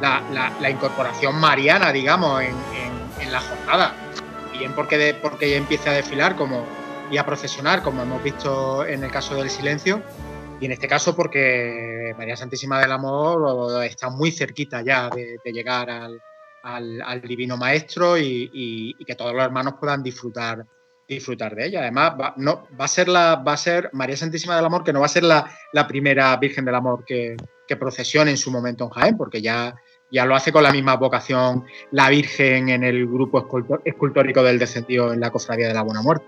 la- incorporación mariana, digamos, en, en- en la jornada. Bien porque, de- porque ya empieza a desfilar como, y a procesionar, como hemos visto en el caso del silencio, y en este caso porque María Santísima del Amor está muy cerquita ya de, llegar al, al- Divino Maestro y, que todos los hermanos puedan disfrutar disfrutar de ella. Además, va, no, va, a ser la, va a ser María Santísima del Amor, que no va a ser la, la primera Virgen del Amor que, procesione en su momento en Jaén, porque ya, ya lo hace con la misma vocación la Virgen en el grupo escultórico del descendido en la Cofradía de la Buena Muerte.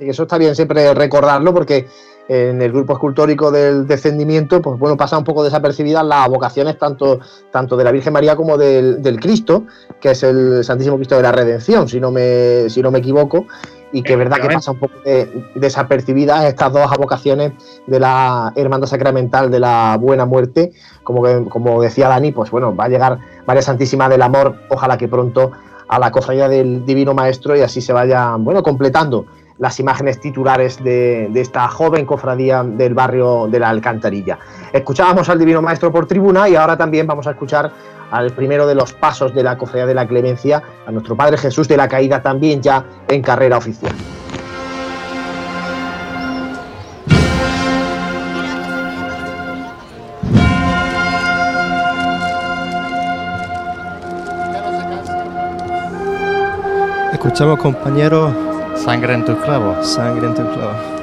Y eso está bien siempre recordarlo porque en el grupo escultórico del descendimiento, pues bueno, pasa un poco desapercibidas las vocaciones tanto, tanto de la Virgen María como del, Cristo, que es el Santísimo Cristo de la Redención, si no me, si no me equivoco, y que verdad que pasa un poco de- desapercibidas estas dos vocaciones de la Hermandad Sacramental de la Buena Muerte, como, que- como decía Dani, pues bueno, va a llegar María Santísima del Amor, ojalá que pronto a la cofradía del Divino Maestro y así se vayan, bueno, completando las imágenes titulares de, esta joven cofradía del barrio de la Alcantarilla. Escuchábamos al Divino Maestro por tribuna y ahora también vamos a escuchar al primero de los pasos de la cofradía de la Clemencia, a nuestro Padre Jesús de la Caída también ya en carrera oficial. Escuchamos compañeros. Sangre en tu clavo. Sangre en tu clavo.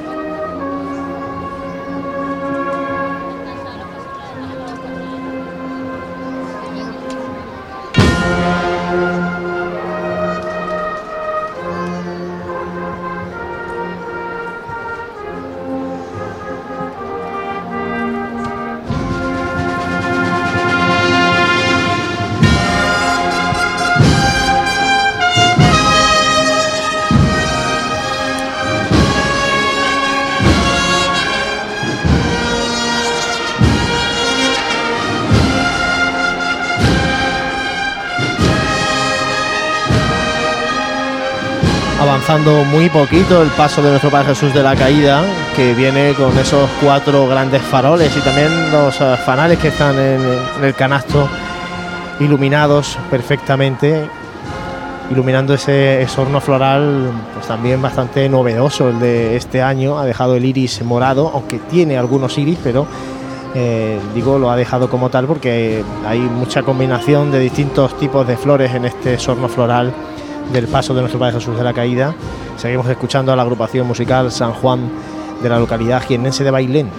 Muy poquito el paso de nuestro Padre Jesús de la Caída, que viene con esos cuatro grandes faroles y también los eh, fanales que están en, el canasto iluminados perfectamente, iluminando ese esorno floral, pues también bastante novedoso el de este año. Ha dejado el iris morado, aunque tiene algunos iris, pero eh, digo lo ha dejado como tal porque hay mucha combinación de distintos tipos de flores en este esorno floral del paso de nuestro Padre Jesús de la Caída. Seguimos escuchando a la agrupación musical San Juan de la localidad jiennense de Bailén.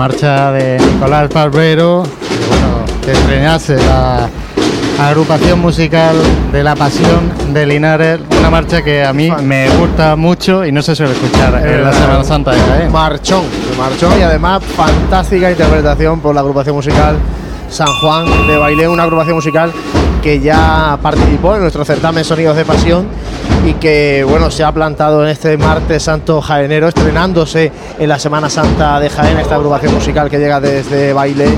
Marcha de Nicolás Barbero, que bueno, que estrenase la agrupación musical de la Pasión de Linares, una marcha que a mí me gusta mucho y no se suele escuchar en la Eh, Semana Santa Jaén. Marchón, marchón y además fantástica interpretación por la agrupación musical San Juan de Bailé, una agrupación musical que ya participó en nuestro certamen Sonidos de Pasión y que bueno se ha plantado en este martes santo jaenero, estrenándose en la Semana Santa de Jaén, esta agrupación musical que llega desde Bailé,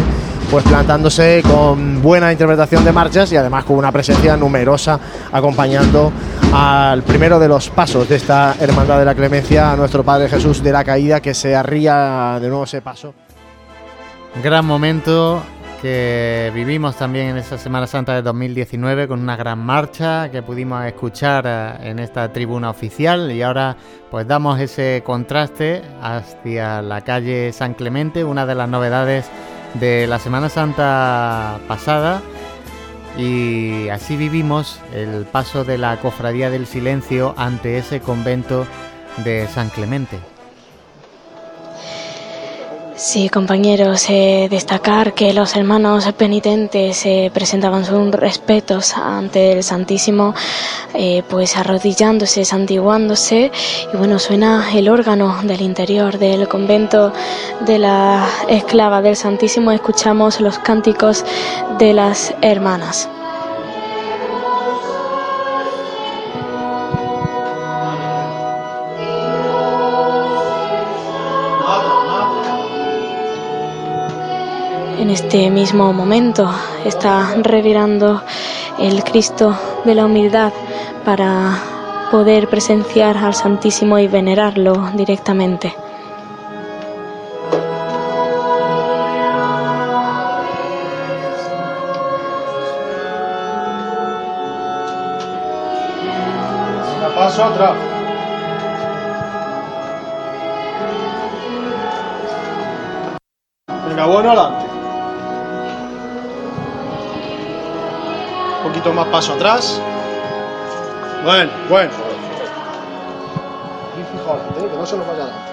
pues plantándose con buena interpretación de marchas y además con una presencia numerosa acompañando al primero de los pasos de esta Hermandad de la Clemencia, a nuestro Padre Jesús de la Caída, que se arría de nuevo ese paso. Gran momento que vivimos también en esa Semana Santa de 2019 con una gran marcha que pudimos escuchar eh, en esta tribuna oficial y ahora pues damos ese contraste hacia la calle San Clemente, una de las novedades de la Semana Santa pasada y así vivimos el paso de la Cofradía del Silencio ante ese convento de San Clemente. Sí, compañeros, eh, destacar que los hermanos penitentes eh, presentaban sus respetos ante el Santísimo, eh, pues arrodillándose, santiguándose, y bueno, suena el órgano del interior del convento de la esclava del Santísimo, escuchamos los cánticos de las hermanas. Este mismo momento está revirando el Cristo de la humildad para poder presenciar al Santísimo y venerarlo directamente. Paso atrás. Venga, bueno, adelante. Un poquito más paso atrás. Bueno, bueno. Que no se nos vaya adelante.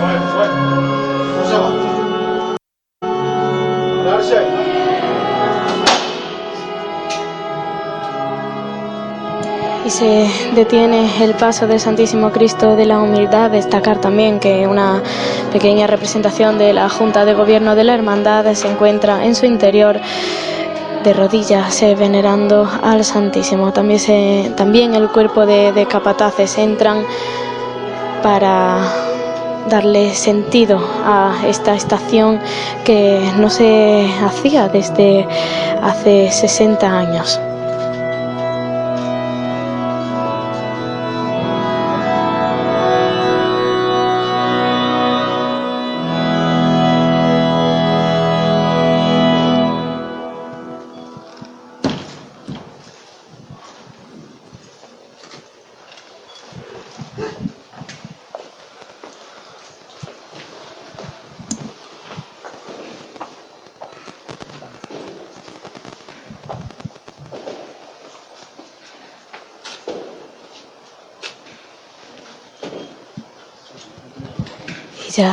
Bueno, bueno. No se avanza. Pararse Y se detiene el paso del Santísimo Cristo de la Humildad. Destacar también que una pequeña representación de la Junta de Gobierno de la Hermandad se encuentra en su interior de rodillas eh, venerando al Santísimo. También, el cuerpo de, de capataces entran para darle sentido a esta estación que no se hacía desde hace 60 años.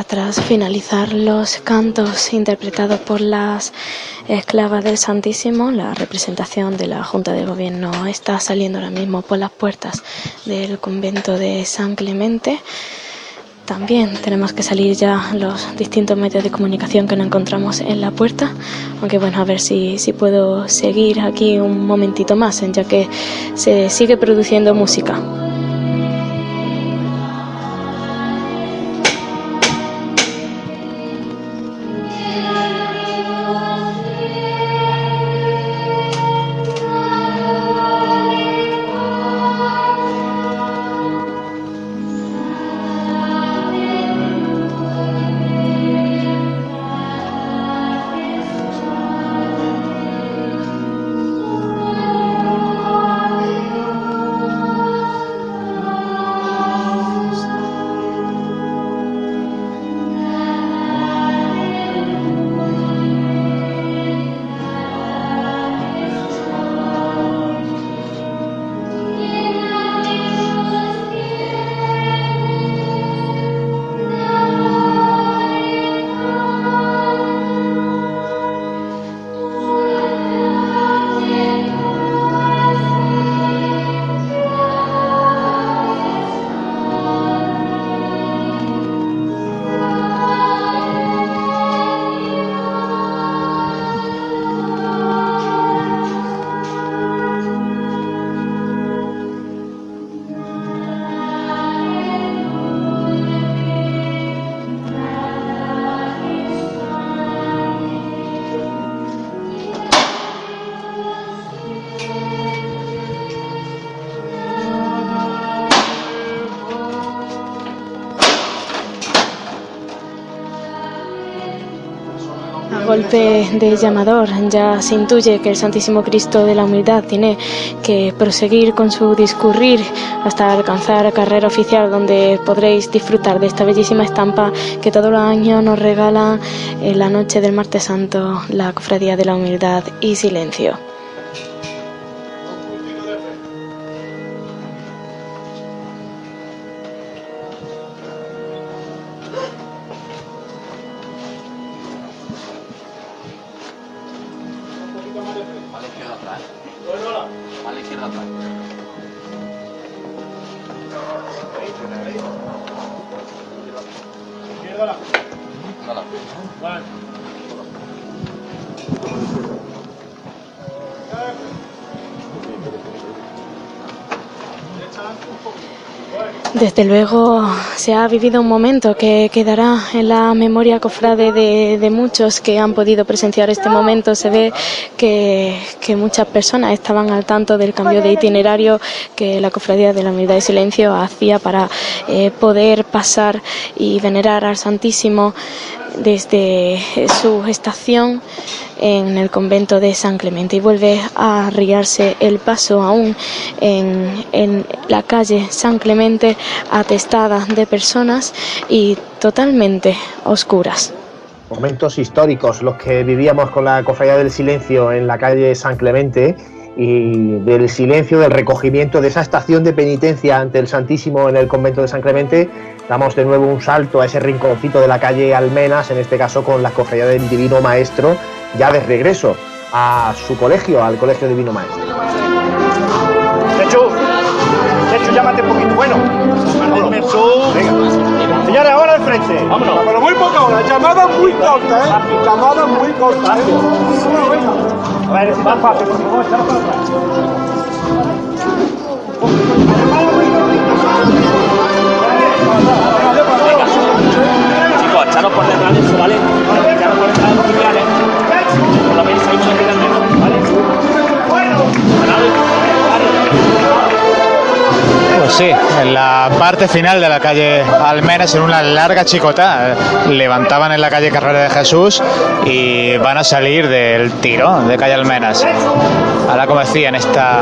Tras finalizar los cantos interpretados por las esclavas del Santísimo, la representación de la Junta de Gobierno está saliendo ahora mismo por las puertas del convento de San Clemente. También tenemos que salir ya los distintos medios de comunicación que nos encontramos en la puerta, aunque bueno, a ver si, si puedo seguir aquí un momentito más, ya que se sigue produciendo música. De llamador ya se intuye que el Santísimo Cristo de la Humildad tiene que proseguir con su discurrir hasta alcanzar carrera oficial donde podréis disfrutar de esta bellísima estampa que todos los años nos regala en la noche del martes santo la Cofradía de la Humildad y Silencio. Desde luego se ha vivido un momento que quedará en la memoria cofrade de, muchos que han podido presenciar este momento. Se ve que, que muchas personas estaban al tanto del cambio de itinerario que la cofradía de la humildad y silencio hacía para eh, poder pasar y venerar al Santísimo desde su estación en el convento de San Clemente y vuelve a arriarse el paso aún en, en la calle San Clemente atestada de personas y totalmente oscuras. Momentos históricos los que vivíamos con la Cofradía del Silencio en la calle San Clemente y del silencio, del recogimiento de esa estación de penitencia ante el Santísimo en el convento de San Clemente, damos de nuevo un salto a ese rinconcito de la calle Almenas, en este caso con la Cofradía del Divino Maestro, ya de regreso a su colegio, al Colegio Divino Maestro. Chechu, Chechu, llámate un poquito. Bueno, Venga. Señores, ahora al frente. Vámonos. Pero muy poca hora, llamada muy corta, ¿eh? Llamada muy corta. ¿eh? A ver, más fácil, echar para atrás. Pues sí, en la parte final de la calle Almenas, en una larga chicota, levantaban en la calle Carrera de Jesús y van a salir del tirón de calle Almenas. Ahora, como decía, en esta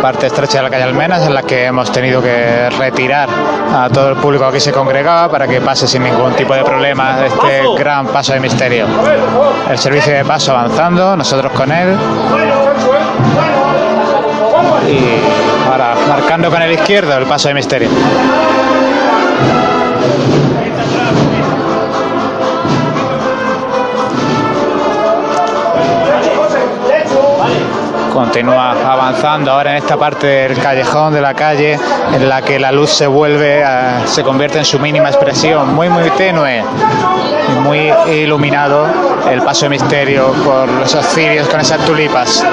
parte estrecha de la calle Almenas, en la que hemos tenido que retirar a todo el público que aquí se congregaba para que pase sin ningún tipo de problema este gran paso de misterio. El servicio de paso avanzando, nosotros con él. Y ahora marcando con el izquierdo el paso de misterio. Continúa avanzando ahora en esta parte del callejón de la calle en la que la luz se vuelve, a- se convierte en su mínima expresión, muy muy tenue muy iluminado el paso de misterio por esos cirios con esas tulipas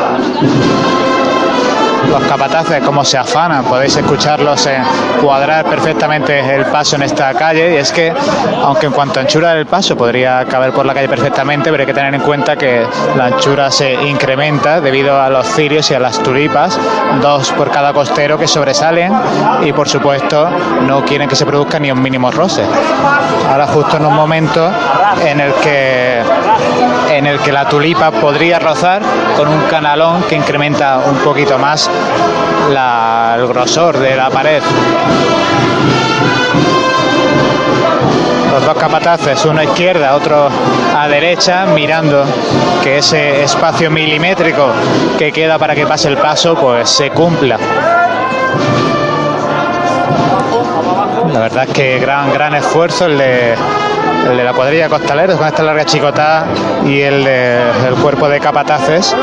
los capataces cómo se afanan, podéis escucharlos en cuadrar perfectamente el paso en esta calle. Y es que aunque en cuanto a anchura del paso podría caber por la calle perfectamente, pero hay que tener en cuenta que la anchura se incrementa debido a los cirios y a las tulipas, dos por cada costero que sobresalen. Y por supuesto no quieren que se produzca ni un mínimo roce. Ahora justo en un momento en el que en el que la tulipa podría rozar con un canalón que incrementa un poquito más el grosor de la pared. Los dos capataces, uno a izquierda, otro a derecha, mirando que ese espacio milimétrico que queda para que pase el paso, pues se cumpla. La verdad es que gran, gran esfuerzo el de, el de la cuadrilla costaleros con esta larga chicotada y el de- del cuerpo de capataces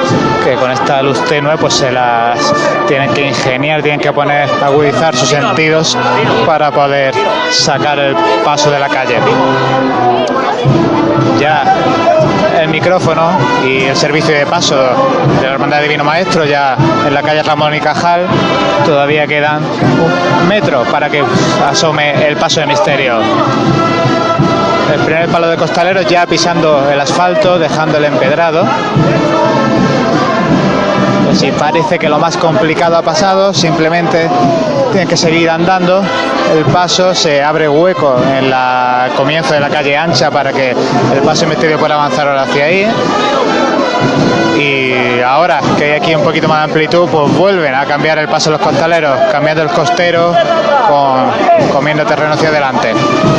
que con esta luz tenue pues se las tienen que ingeniar, tienen que poner, agudizar sus sentidos para poder sacar el paso de la calle. Ya micrófono y el servicio de paso de la Hermandad Divino Maestro ya en la calle Ramón y Cajal todavía quedan un metro para que asome el paso de misterio. El primer palo de costaleros ya pisando el asfalto, dejando el empedrado. Si parece que lo más complicado ha pasado, simplemente tienen que seguir andando. El paso, se abre hueco en el comienzo de la calle ancha para que el paso investido pueda avanzar ahora hacia ahí y ahora que hay aquí un poquito más de amplitud, pues vuelven a cambiar el paso de los costaleros, cambiando el costero, comiendo terreno hacia adelante.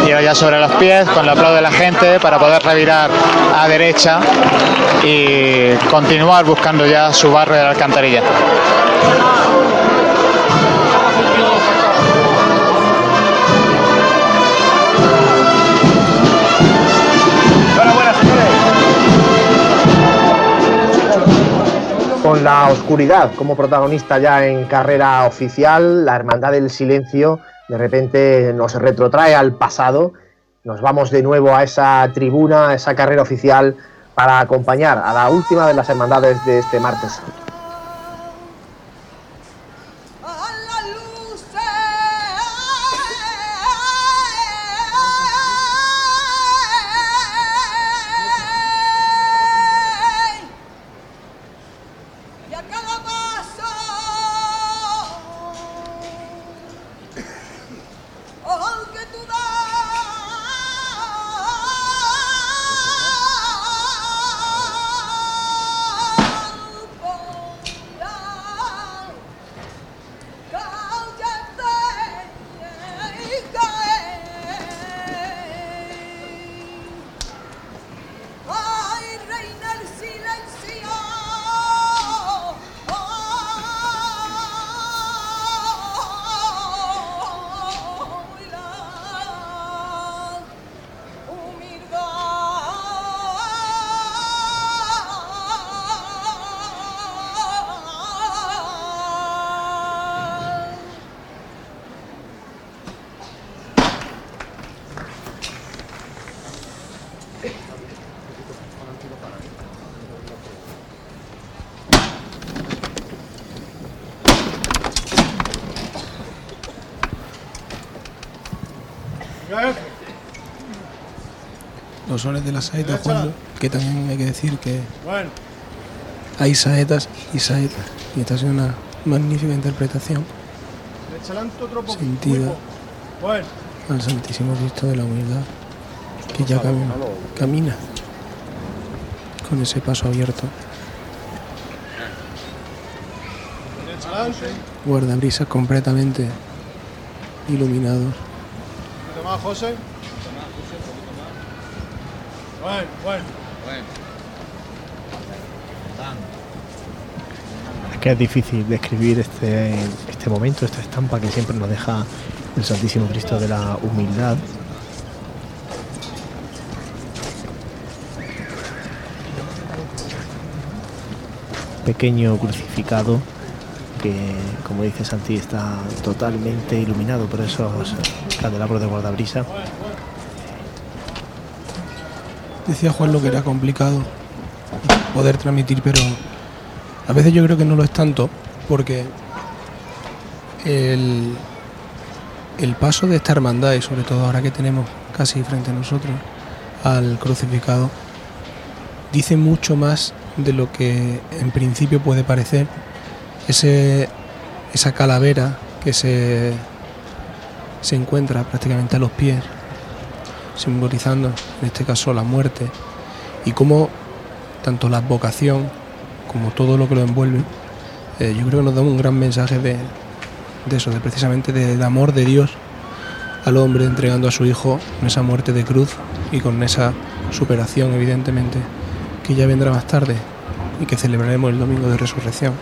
Y ahora ya sobre los pies, con el aplauso de la gente, para poder revirar a derecha y continuar buscando ya su barrio de la alcantarilla. Con la oscuridad como protagonista ya en carrera oficial, la Hermandad del Silencio de repente nos retrotrae al pasado, nos vamos de nuevo a esa tribuna, a esa carrera oficial para acompañar a la última de las hermandades de este martes los sones de las saetas, Juan, que también hay que decir que hay saetas y saetas. Y esta es una magnífica interpretación sentida al Santísimo Cristo de la Humildad, que ya camina, camina con ese paso abierto. Guarda brisas completamente iluminados. José. Bueno, bueno. Es que es difícil describir este, este momento, esta estampa que siempre nos deja el Santísimo Cristo de la Humildad. Pequeño crucificado que, como dice Santi, está totalmente iluminado por esos candelabros de guardabrisa Decía Juan lo que era complicado poder transmitir, pero a veces yo creo que no lo es tanto, porque el, el paso de esta hermandad, y sobre todo ahora que tenemos casi frente a nosotros al crucificado, dice mucho más de lo que en principio puede parecer. Ese, esa calavera que se, se encuentra prácticamente a los pies simbolizando en este caso la muerte, y cómo tanto la vocación como todo lo que lo envuelve, eh, yo creo que nos da un gran mensaje de, eso, de precisamente del amor de Dios al hombre entregando a su hijo en esa muerte de cruz y con esa superación evidentemente que ya vendrá más tarde y que celebraremos el domingo de resurrección.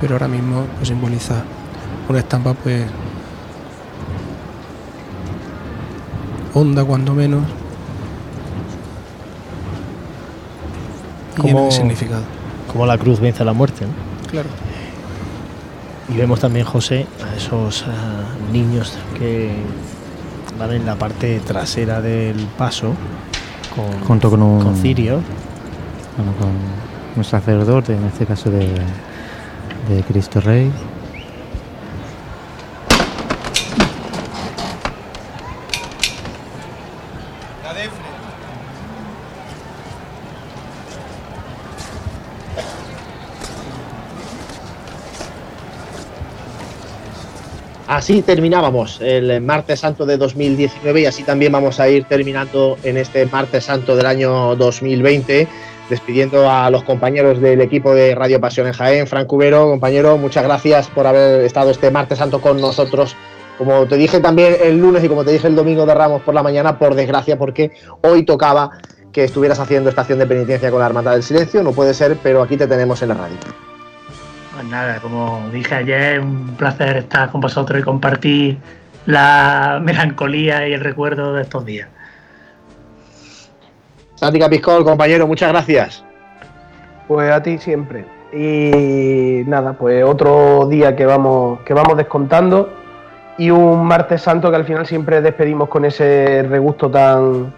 Pero ahora mismo pues, simboliza una estampa pues honda cuando menos. Como, significado. Como la cruz vence a la muerte. Claro. Y vemos también, José, a esos eh, niños que van en la parte trasera del paso con, junto con un con cirio. Bueno, con un sacerdote, en este caso de, de Cristo Rey. Así terminábamos el martes santo de 2019 y así también vamos a ir terminando en este martes santo del año 2020, despidiendo a los compañeros del equipo de Radio Pasión en Jaén. Frank Cubero, compañero, muchas gracias por haber estado este martes santo con nosotros. Como te dije también el lunes y como te dije el domingo de Ramos por la mañana, por desgracia, porque hoy tocaba que estuvieras haciendo estación de penitencia con la Hermandad del Silencio. No puede ser, pero aquí te tenemos en la radio. Pues nada, como dije ayer, un placer estar con vosotros y compartir la melancolía y el recuerdo de estos días. Santi Capiscol, compañero, muchas gracias. Pues a ti siempre. Y nada, pues otro día que vamos, que vamos descontando y un martes santo que al final siempre despedimos con ese regusto tan,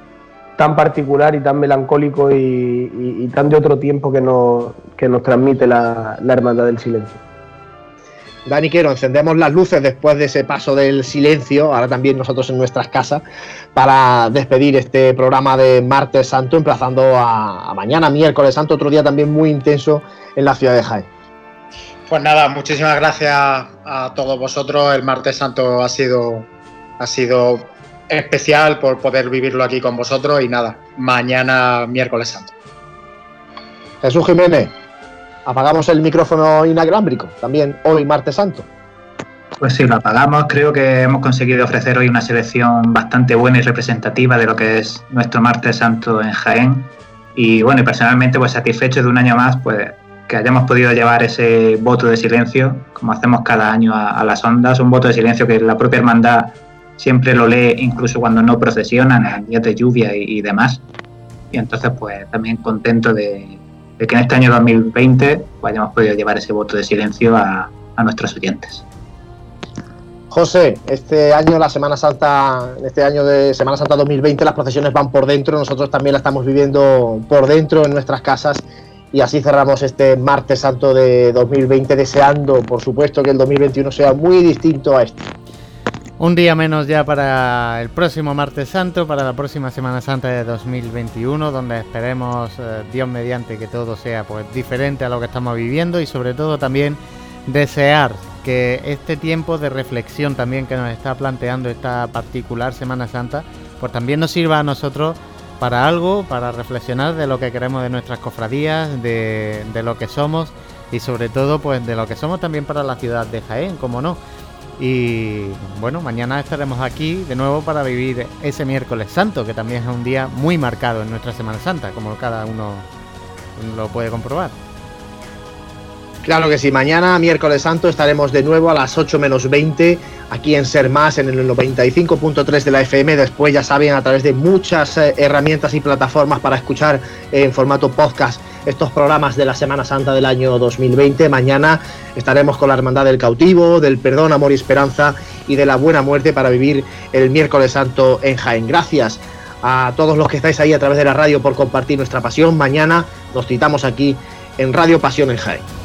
tan particular y tan melancólico y, tan de otro tiempo que nos, que nos transmite la, la Hermandad del Silencio. Dani Quero, encendemos las luces después de ese paso del silencio, ahora también nosotros en nuestras casas, para despedir este programa de Martes Santo, emplazando a, a mañana, miércoles Santo, otro día también muy intenso en la ciudad de Jaén. Pues nada, muchísimas gracias a todos vosotros. El Martes Santo ha sido, ha sido especial por poder vivirlo aquí con vosotros y nada, mañana miércoles santo. Jesús Jiménez, apagamos el micrófono inalámbrico, también hoy martes santo. Pues sí, lo apagamos. Creo que hemos conseguido ofrecer hoy una selección bastante buena y representativa de lo que es nuestro martes santo en Jaén. Y bueno, y personalmente pues satisfecho de un año más, pues que hayamos podido llevar ese voto de silencio, como hacemos cada año a, a las ondas, un voto de silencio que la propia hermandad siempre lo lee incluso cuando no procesionan, en días de lluvia y, demás. Y entonces, pues también contento de, que en este año 2020 pues, hayamos podido llevar ese voto de silencio a, nuestros oyentes. José, este año, la Semana Santa, este año de Semana Santa 2020, las procesiones van por dentro, nosotros también la estamos viviendo por dentro en nuestras casas y así cerramos este martes santo de 2020, deseando, por supuesto, que el 2021 sea muy distinto a este. Un día menos ya para el próximo martes santo, para la próxima Semana Santa de 2021, donde esperemos, eh, Dios mediante, que todo sea pues diferente a lo que estamos viviendo y sobre todo también desear que este tiempo de reflexión también que nos está planteando esta particular Semana Santa, pues también nos sirva a nosotros para algo, para reflexionar de lo que queremos de nuestras cofradías, de, de lo que somos y sobre todo pues de lo que somos también para la ciudad de Jaén, como no. Y bueno, mañana estaremos aquí de nuevo para vivir ese miércoles santo, que también es un día muy marcado en nuestra Semana Santa, como cada uno lo puede comprobar. Claro que sí, mañana, miércoles santo, estaremos de nuevo a las 8 menos 20 aquí en Ser Más, en el 95.3 de la FM. Después, ya saben, a través de muchas eh, herramientas y plataformas para escuchar en formato podcast estos programas de la Semana Santa del año 2020. Mañana estaremos con la Hermandad del Cautivo, del Perdón, Amor y Esperanza y de la Buena Muerte para vivir el miércoles santo en Jaén. Gracias a todos los que estáis ahí a través de la radio por compartir nuestra pasión. Mañana nos citamos aquí en Radio Pasión en Jaén.